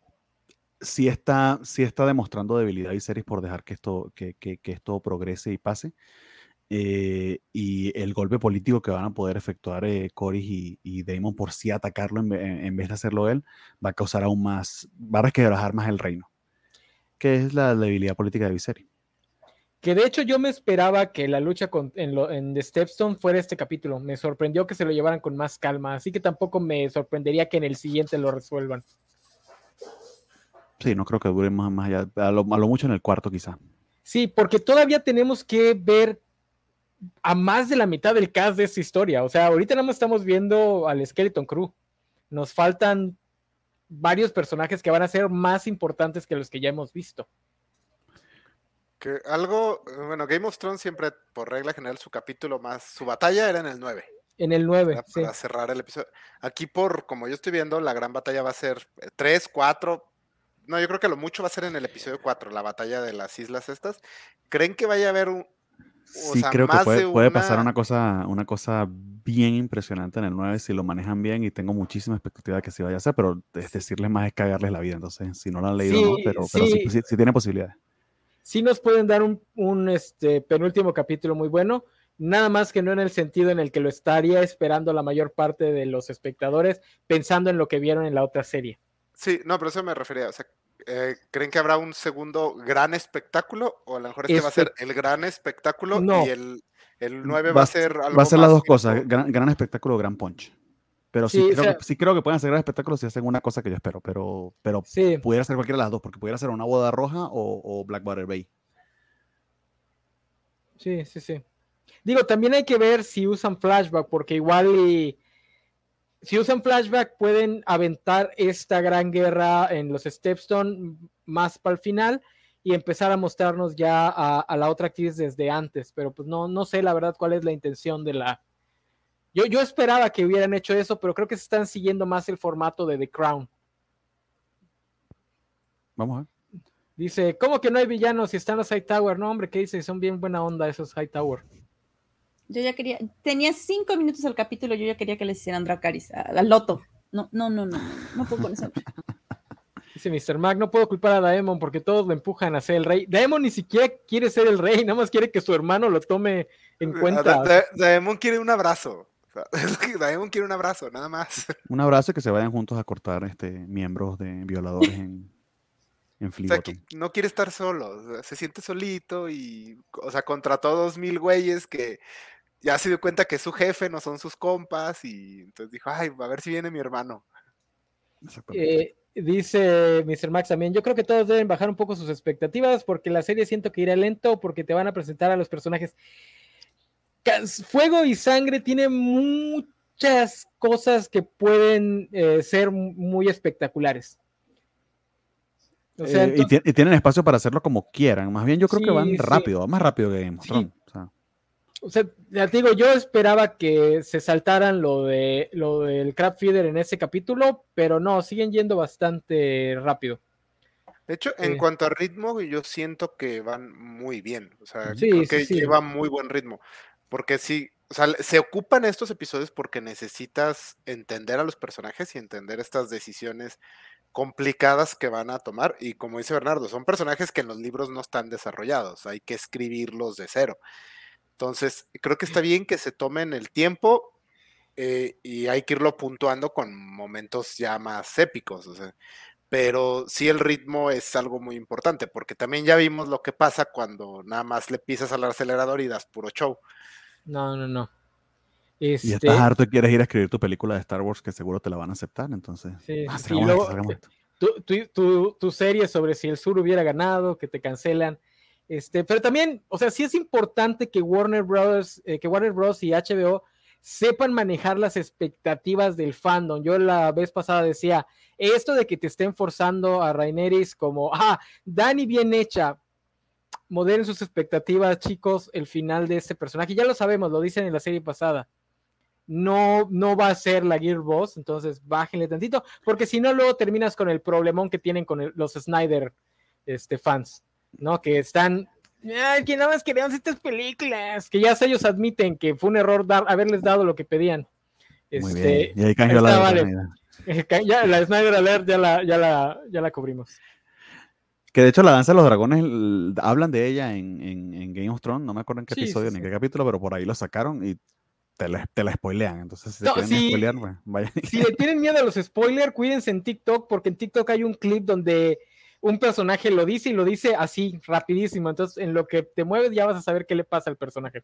sí, está, está demostrando debilidad y series por dejar que esto, que, que, esto progrese y pase. Eh, y el golpe político que van a poder efectuar eh, Cory y, Damon por sí atacarlo en, vez de hacerlo él, va a causar aún más, va a resquebrajar más el reino. Que es la debilidad política de Viserys. Que de hecho yo me esperaba que la lucha con, en, The Stepstone fuera este capítulo. Me sorprendió que se lo llevaran con más calma, así que tampoco me sorprendería que en el siguiente lo resuelvan. Sí, no creo que dure más, más allá, a lo, mucho en el cuarto quizá. Sí, porque todavía tenemos que ver a más de la mitad del cast de esta historia. O sea, ahorita nada más estamos viendo al Skeleton Crew. Nos faltan varios personajes que van a ser más importantes que los que ya hemos visto. Que algo, bueno, Game of Thrones siempre, por regla general, su capítulo más, su batalla era en el 9. En el 9, para, para cerrar el episodio. Aquí, por como yo estoy viendo, la gran batalla va a ser 3, 4. No, yo creo que lo mucho va a ser en el episodio 4, la batalla de las islas estas. ¿Creen que vaya a haber un, sí, creo que puede, puede pasar una cosa, una cosa bien impresionante en el 9 si lo manejan bien y tengo muchísima expectativa de que se vaya a hacer, pero es decirles más es cagarles la vida. Entonces, si no lo han leído, no, pero, sí, sí, tiene posibilidades. Sí nos pueden dar un, un este, penúltimo capítulo muy bueno, nada más que no en el sentido en el que lo estaría esperando la mayor parte de los espectadores pensando en lo que vieron en la otra serie. Sí, no, pero eso me refería, o sea, eh, ¿creen que habrá un segundo gran espectáculo? O a lo mejor este, va a ser el gran espectáculo y el, el 9 va, a ser algo Va a ser las dos cosas, gran, gran, espectáculo, gran punch. Pero sí, creo, que, sí creo que pueden hacer gran espectáculo si hacen una cosa que yo espero, pero, pero pudiera ser cualquiera de las dos, porque pudiera ser una boda roja o, o Blackwater Bay. Sí, sí, sí. Digo, también hay que ver si usan flashback, porque igual y si usan flashback, pueden aventar esta gran guerra en los Stepstone más para el final y empezar a mostrarnos ya a, la otra actriz desde antes. Pero pues no, no sé la verdad cuál es la intención de la. Yo, yo esperaba que hubieran hecho eso, pero creo que se están siguiendo más el formato de The Crown. Vamos a ver. Dice, ¿cómo que no hay villanos si están los High Tower? No, hombre, ¿qué dice? Son bien buena onda esos High Tower. Yo ya quería, tenía cinco minutos al capítulo, yo ya quería que les hicieran Dracaris, al Loto. No, no, no, no, no puedo con eso. Dice Mr. Mac, no puedo culpar a Daemon porque todos lo empujan a ser el rey. Daemon ni siquiera quiere ser el rey, nada más quiere que su hermano lo tome en cuenta. Daemon quiere un abrazo. Daemon quiere un abrazo, nada más. Un abrazo y que se vayan juntos a cortar este, miembros de violadores en, en o sea, no quiere estar solo, se siente solito y, o sea, contra todos mil güeyes que ya se dio cuenta que su jefe no son sus compas y entonces dijo, ay, a ver si viene mi hermano. Eh, dice Mr. Max también, yo creo que todos deben bajar un poco sus expectativas porque la serie siento que irá lento porque te van a presentar a los personajes. Fuego y Sangre tiene muchas cosas que pueden eh, ser muy espectaculares. Eh, y, tienen espacio para hacerlo como quieran. Más bien yo creo que van rápido, más rápido que Game o sea, ya te digo, yo esperaba que se saltaran lo de lo del crab feeder en ese capítulo, pero no, siguen yendo bastante rápido. De hecho, en cuanto a ritmo, yo siento que van muy bien. O sea, creo que lleva muy buen ritmo. Porque sí, o sea, se ocupan estos episodios porque necesitas entender a los personajes y entender estas decisiones complicadas que van a tomar. Y como dice Bernardo, son personajes que en los libros no están desarrollados, hay que escribirlos de cero. Entonces, creo que está bien que se tomen el tiempo eh, y hay que irlo puntuando con momentos ya más épicos. pero sí el ritmo es algo muy importante, porque también ya vimos lo que pasa cuando nada más le pisas al acelerador y das puro show. No, no, no. Y estás este harto y quieres ir a escribir tu película de Star Wars que seguro te la van a aceptar, entonces. Sí, ah, tu, tu, serie sobre si el sur hubiera ganado, que te cancelan. Este, pero también, o sea, sí es importante que Warner Brothers, eh, que Warner Bros. y HBO sepan manejar las expectativas del fandom. Yo la vez pasada decía, esto de que te estén forzando a Raineris como, ah, Dani bien hecha, moderen sus expectativas, chicos, el final de este personaje. Ya lo sabemos, lo dicen en la serie pasada. No, no va a ser la Gear Boss, entonces bájenle tantito, porque si no, luego terminas con el problemón que tienen con los Snyder este, fans. ¿No? Que están, ay, que nada más querían estas películas, que ya ellos admiten que fue un error dar, haberles dado lo que pedían. Muy este, bien. Y ahí cambió la vale. Ya la Snyder Alert ya la, ya la, ya la cubrimos. Que de hecho la danza de los dragones hablan de ella en, en, Game of Thrones, no me acuerdo en qué episodio ni en qué capítulo, pero por ahí lo sacaron y te la, te la spoilean. Entonces, si si, spoilear, pues. Si le tienen miedo a los spoilers, cuídense en TikTok, porque en TikTok hay un clip donde un personaje lo dice y lo dice así, rapidísimo. Entonces, en lo que te mueves ya vas a saber qué le pasa al personaje.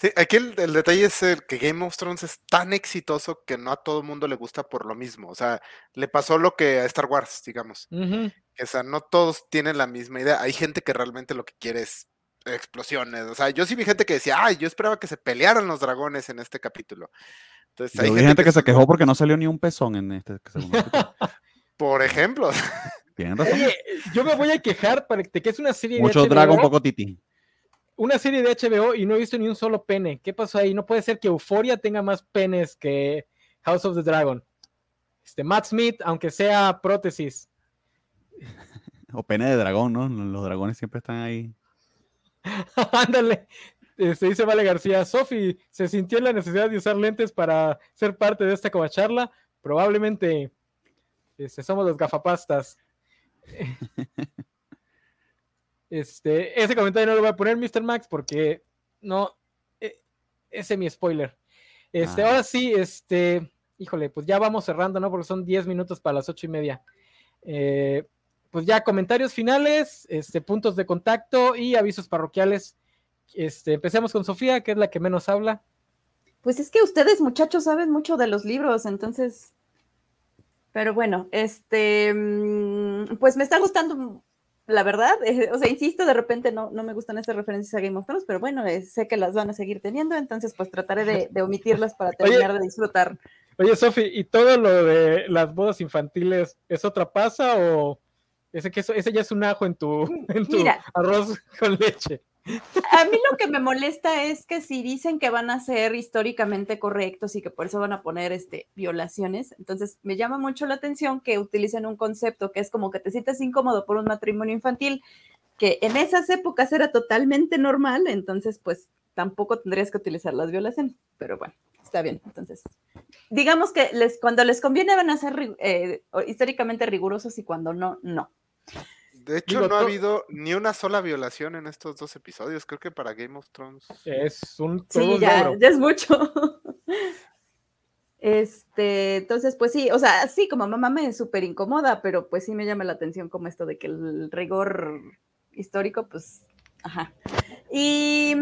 Sí, aquí el, detalle es el que Game of Thrones es tan exitoso que no a todo el mundo le gusta por lo mismo. O sea, le pasó lo que a Star Wars, digamos. O sea, no todos tienen la misma idea. Hay gente que realmente lo que quiere es explosiones. O sea, yo sí vi gente que decía, ay, yo esperaba que se pelearan los dragones en este capítulo. Entonces, hay gente, que, se quejó porque no salió ni un pezón en este segundo Por ejemplo. Tienen razón. Oye, yo me voy a quejar para que es una serie Mucho de HBO, Dragon, poco Titi. una serie de HBO y no he visto ni un solo pene. ¿Qué pasó ahí? No puede ser que Euphoria tenga más penes que House of the Dragon. Este Matt Smith, aunque sea prótesis. O pene de dragón, ¿no? Los dragones siempre están ahí. Ándale. Se dice Vale García, Sofi se sintió la necesidad de usar lentes para ser parte de esta charla. Probablemente este, somos los gafapastas. Este, ese comentario no lo voy a poner, Mr. Max, porque no, ese es mi spoiler. Este, Ah. ahora sí, este, híjole, pues ya vamos cerrando, ¿no? Porque son 10 minutos para las ocho y media. Eh, pues ya comentarios finales, este, puntos de contacto y avisos parroquiales. Este, empecemos con Sofía, que es la que menos habla. Pues es que ustedes, muchachos, saben mucho de los libros, entonces. Pero bueno, este, mm, pues me está gustando, la verdad. eh, o sea, insisto, de repente no, no me gustan estas referencias a Game of Thrones, pero bueno, eh, sé que las van a seguir teniendo, entonces pues trataré de, de omitirlas para terminar de disfrutar. Oye, Sofi, ¿y todo lo de las bodas infantiles es otra pasa o ese, que ese ya es un ajo en tu, en tu Mira. arroz con leche? A mí lo que me molesta es que si dicen que van a ser históricamente correctos y que por eso van a poner este, violaciones, entonces me llama mucho la atención que utilicen un concepto que es como que te sientes incómodo por un matrimonio infantil, que en esas épocas era totalmente normal, entonces pues tampoco tendrías que utilizar las violaciones, pero bueno, está bien, entonces digamos que les, cuando les conviene van a ser eh, históricamente rigurosos y cuando no, no. De hecho, Digo, no ha habido ni una sola violación en estos dos episodios. Creo que para Game of Thrones. Es un, todo Sí, ya, ya es mucho. Este, entonces, pues sí, o sea, sí, como mamá me súper incomoda, pero pues sí me llama la atención como esto de que el rigor histórico, pues, ajá. Y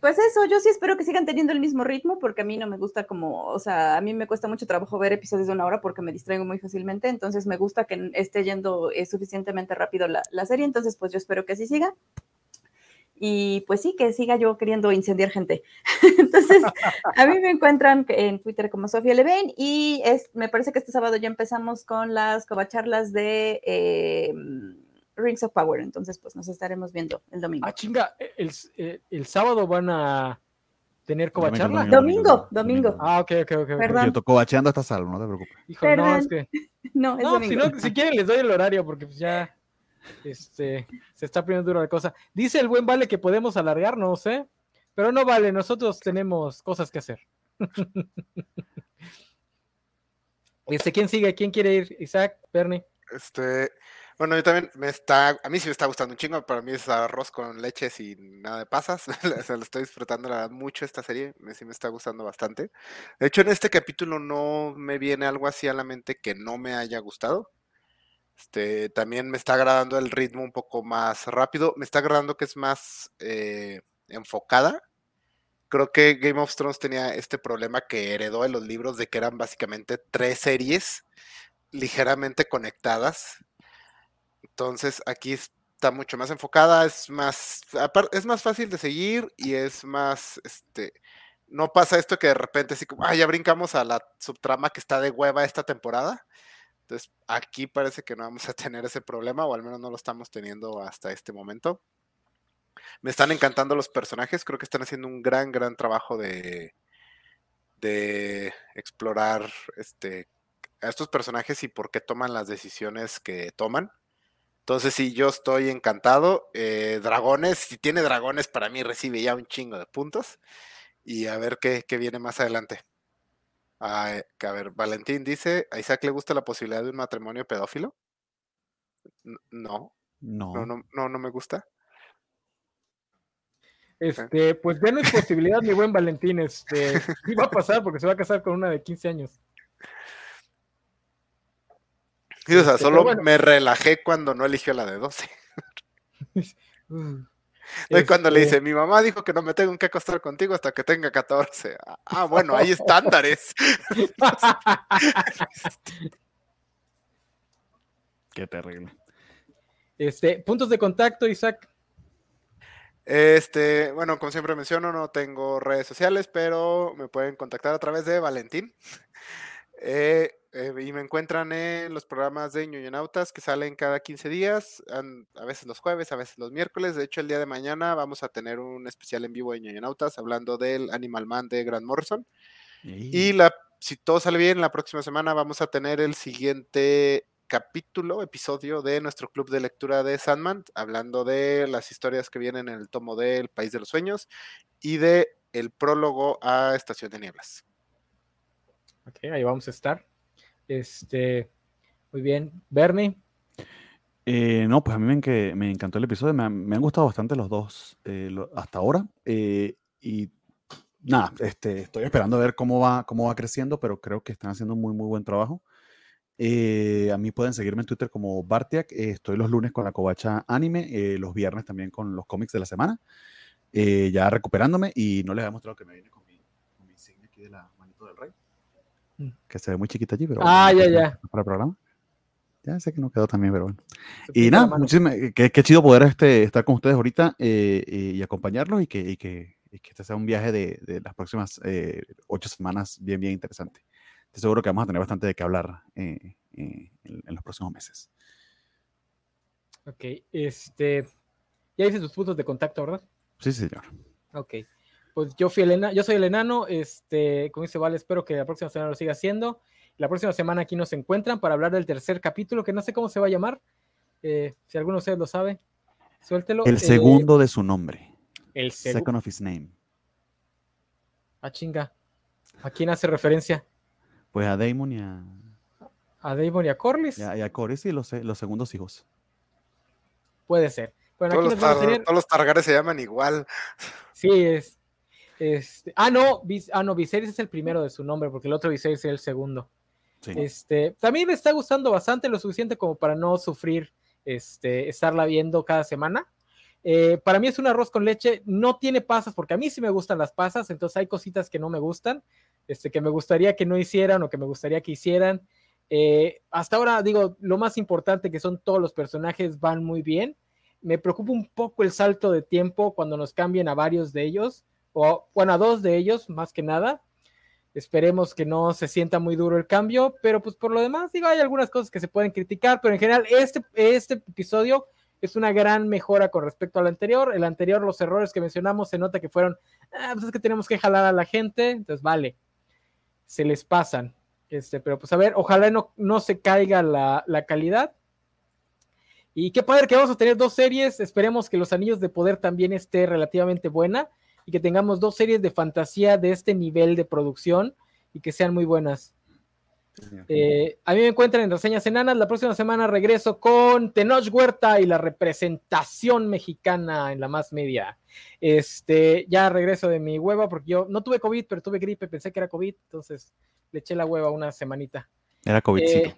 pues eso, yo sí espero que sigan teniendo el mismo ritmo, porque a mí no me gusta como, o sea, a mí me cuesta mucho trabajo ver episodios de una hora porque me distraigo muy fácilmente, entonces me gusta que esté yendo eh, suficientemente rápido la, la serie, entonces pues yo espero que así siga. Y pues sí, que siga yo queriendo incendiar gente. Entonces, a mí me encuentran en Twitter como Sofía Leven y es, me parece que este sábado ya empezamos con las covacharlas de eh, Rings of Power. Entonces, pues nos estaremos viendo el domingo. Ah, chinga, el, el- el sábado van a tener covacharla. Domingo, domingo. Ah, ok, ok, ok. Perdón. Yo tocó bacheando hasta salvo, no te preocupes. Híjole, no, Perdón. es que. No, es No, si, domingo. no, si quieren les doy el horario porque pues ya este, se está poniendo dura la cosa. Dice el buen Vale que podemos alargar, no sé, pero no vale, nosotros tenemos cosas que hacer. Este, ¿quién sigue? ¿Quién quiere ir? Isaac, Bernie. Este, bueno, yo también me está, a mí sí me está gustando un chingo, para mí es arroz con leche sin nada de pasas, o sea, lo estoy disfrutando la verdad, mucho esta serie, sí me está gustando bastante. De hecho, en este capítulo no me viene algo así a la mente que no me haya gustado. Este, también me está agradando el ritmo un poco más rápido, me está agradando que es más eh, enfocada. Creo que Game of Thrones tenía este problema que heredó en los libros de que eran básicamente tres series ligeramente conectadas. Entonces aquí está mucho más enfocada, es más, es más fácil de seguir y es más, este, no pasa esto que de repente así como, ah, ya brincamos a la subtrama que está de hueva esta temporada. Entonces aquí parece que no vamos a tener ese problema, o al menos no lo estamos teniendo hasta este momento. Me están encantando los personajes, creo que están haciendo un gran, gran trabajo de, de explorar este, a estos personajes y por qué toman las decisiones que toman. Entonces, sí, yo estoy encantado. Eh, dragones, si tiene dragones, para mí recibe ya un chingo de puntos. Y a ver qué, qué viene más adelante. Ah, eh, que a ver, Valentín dice, ¿a Isaac le gusta la posibilidad de un matrimonio pedófilo? No, No. no, no, no, no me gusta. Este, pues ya no es posibilidad, mi buen Valentín. Este, sí va a pasar porque se va a casar con una de 15 años. Sí, o sea, Este, solo bueno. me relajé cuando no eligió la de 12. Mm. No, y cuando le Este, dice, mi mamá dijo que no me tengo que acostar contigo hasta que tenga 14. Ah, Ah, bueno, hay estándares. Qué terrible. Este, puntos de contacto, Isaac. Este, bueno, como siempre menciono, no tengo redes sociales, pero me pueden contactar a través de Valentín. Eh, eh, y me encuentran en los programas de ñoñonautas que salen cada 15 días, a veces los jueves, a veces los miércoles. De hecho, el día de mañana vamos a tener un especial en vivo de ñoñonautas hablando del Animal Man de Grant Morrison. Y la, si todo sale bien, la próxima semana vamos a tener el siguiente capítulo, episodio de nuestro club de lectura de Sandman, hablando de las historias que vienen en el tomo del País de los Sueños y de el prólogo a Estación de Nieblas. Ok, ahí vamos a estar. Este, muy bien. Bernie. Eh, no, pues a mí me, me encantó el episodio, me, han gustado bastante los dos eh, hasta ahora. Eh, y nada, este, estoy esperando a ver cómo va, cómo va creciendo, pero creo que están haciendo muy, muy buen trabajo. a mí pueden seguirme en Twitter como Bartiak. estoy los lunes con la Covacha Anime, los viernes también con los cómics de la semana. ya recuperándome y no les había mostrado que me viene con mi, con mi insignia aquí de la manito del rey. Que se ve muy chiquita allí, pero. Ah, ya, ya. Para el programa. Ya sé que no quedó también, pero bueno. Y nada, muchísimas, qué, chido poder este, estar con ustedes ahorita eh, y acompañarlos y que, y que, este sea un viaje de, de las próximas eh, ocho semanas bien, bien interesante. Estoy seguro que vamos a tener bastante de qué hablar eh, en, en, los próximos meses. Ok, este. Ya hice tus puntos de contacto, ¿verdad? Sí, señor. Ok pues yo fui el yo soy el enano, este, con ese vale, espero que la próxima semana lo siga haciendo. La próxima semana aquí nos encuentran para hablar del tercer capítulo, que no sé cómo se va a llamar. Eh, si alguno de ustedes lo sabe, suéltelo. El eh, segundo de su nombre. El Second of his name. Ah, chinga. ¿A quién hace referencia? Pues a Damon y a. A Damon y a Corlys. Y a, Corlys y los, los segundos hijos. Puede ser. Bueno, todos, los Targares se llaman igual. Sí, es. Este, ah, no, ah, no, Viserys es el primero de su nombre, porque el otro Viserys es el segundo. Este, también me está gustando bastante, lo suficiente como para no sufrir este, estarla viendo cada semana. Eh, para mí es un arroz con leche, no tiene pasas, porque a mí sí me gustan las pasas, entonces hay cositas que no me gustan, este, que me gustaría que no hicieran o que me gustaría que hicieran. Eh, hasta ahora, digo, lo más importante que son todos los personajes van muy bien. Me preocupa un poco el salto de tiempo cuando nos cambien a varios de ellos o bueno, a dos de ellos más que nada. Esperemos que no se sienta muy duro el cambio, pero pues por lo demás, digo, hay algunas cosas que se pueden criticar, pero en general este, este episodio es una gran mejora con respecto al anterior. El anterior, los errores que mencionamos, se nota que fueron, ah, pues es que tenemos que jalar a la gente, entonces vale, se les pasan. Este, pero pues a ver, ojalá no, no se caiga la, la calidad. Y qué padre que vamos a tener dos series. Esperemos que los Anillos de Poder también esté relativamente buena y que tengamos dos series de fantasía de este nivel de producción y que sean muy buenas. Eh, a mí me encuentran en Reseñas Enanas. La próxima semana regreso con Tenoch Huerta y la representación mexicana en la más media. Este, ya regreso de mi hueva porque yo no tuve COVID, pero tuve gripe, pensé que era COVID, entonces le eché la hueva una semanita. Era COVID. Eh,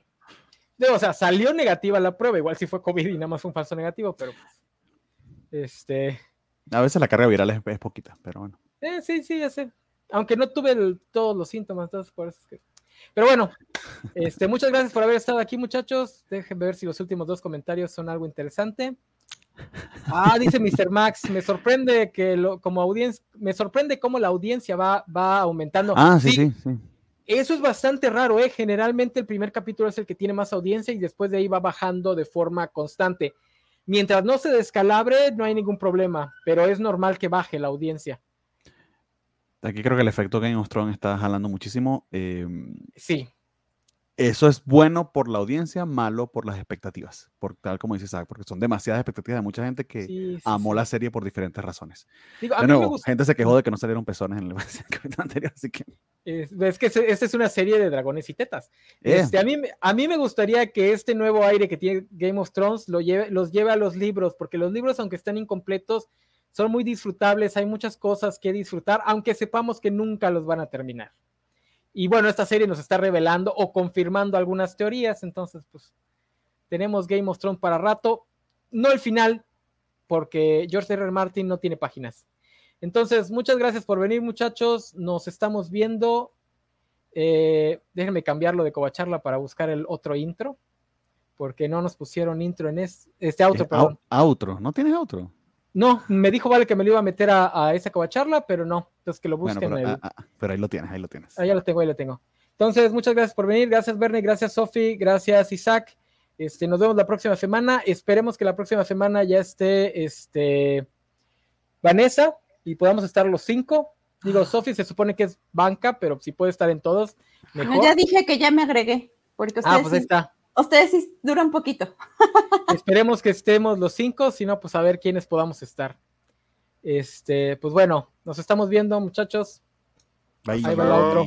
o sea, salió negativa la prueba, igual si fue COVID y nada más fue un falso negativo, pero pues, este, a veces la carga viral es, poquita, pero bueno. Eh, sí, sí, ya sé. Aunque no tuve todos los síntomas, por eso es que... Pero bueno, este, muchas gracias por haber estado aquí, muchachos. Déjenme ver si los últimos dos comentarios son algo interesante. Ah, dice Mr. Max, me sorprende que lo, como audiencia, me sorprende cómo la audiencia va, va aumentando. Ah, sí, sí, sí, Eso es bastante raro, ¿eh? Generalmente el primer capítulo es el que tiene más audiencia y después de ahí va bajando de forma constante. Mientras no se descalabre, no hay ningún problema, pero es normal que baje la audiencia. Aquí creo que el efecto Game of Thrones está jalando muchísimo. Em, sí. Eso es bueno por la audiencia, malo por las expectativas, por, tal como dice Isaac, porque son demasiadas expectativas de mucha gente que amó la serie por diferentes razones. de nuevo, gente se quejó de que no salieron pezones en el capítulo anterior, así que... Es, que esta es una serie de dragones y tetas. Eh. Este, a, mí, a mí me gustaría que este nuevo aire que tiene Game of Thrones lo lleve, los lleve a los libros, porque los libros, aunque están incompletos, son muy disfrutables, hay muchas cosas que disfrutar, aunque sepamos que nunca los van a terminar. Y bueno, esta serie nos está revelando o confirmando algunas teorías, entonces pues tenemos Game of Thrones para rato, no el final, porque George R. R. Martin no tiene páginas. Entonces, muchas gracias por venir, muchachos. Nos estamos viendo. Eh, déjenme cambiarlo de Covacharla para buscar el otro intro, porque no nos pusieron intro en este outro, perdón. Outro, ¿no tienes outro? No, me dijo Vale que me lo iba a meter a, esa covacharla, pero no. Entonces que lo busquen. Ah, ah, pero, ahí lo tienes, ahí lo tienes. Ahí lo tengo, ahí lo tengo. Entonces, muchas gracias por venir. Gracias, Bernie. Gracias, Sofi. Gracias, Isaac. Este, nos vemos la próxima semana. Esperemos que la próxima semana ya esté este, Vanessa y podamos estar los cinco. Digo, Sofi se supone que es banca, pero si puede estar en todos, mejor. ya dije que ya me agregué, porque ah, pues está. Ustedes sí duran poquito. Esperemos que estemos los cinco, si no, pues a ver quiénes podamos estar. Este, pues bueno, nos estamos viendo, muchachos. Bye. Ahí va otro.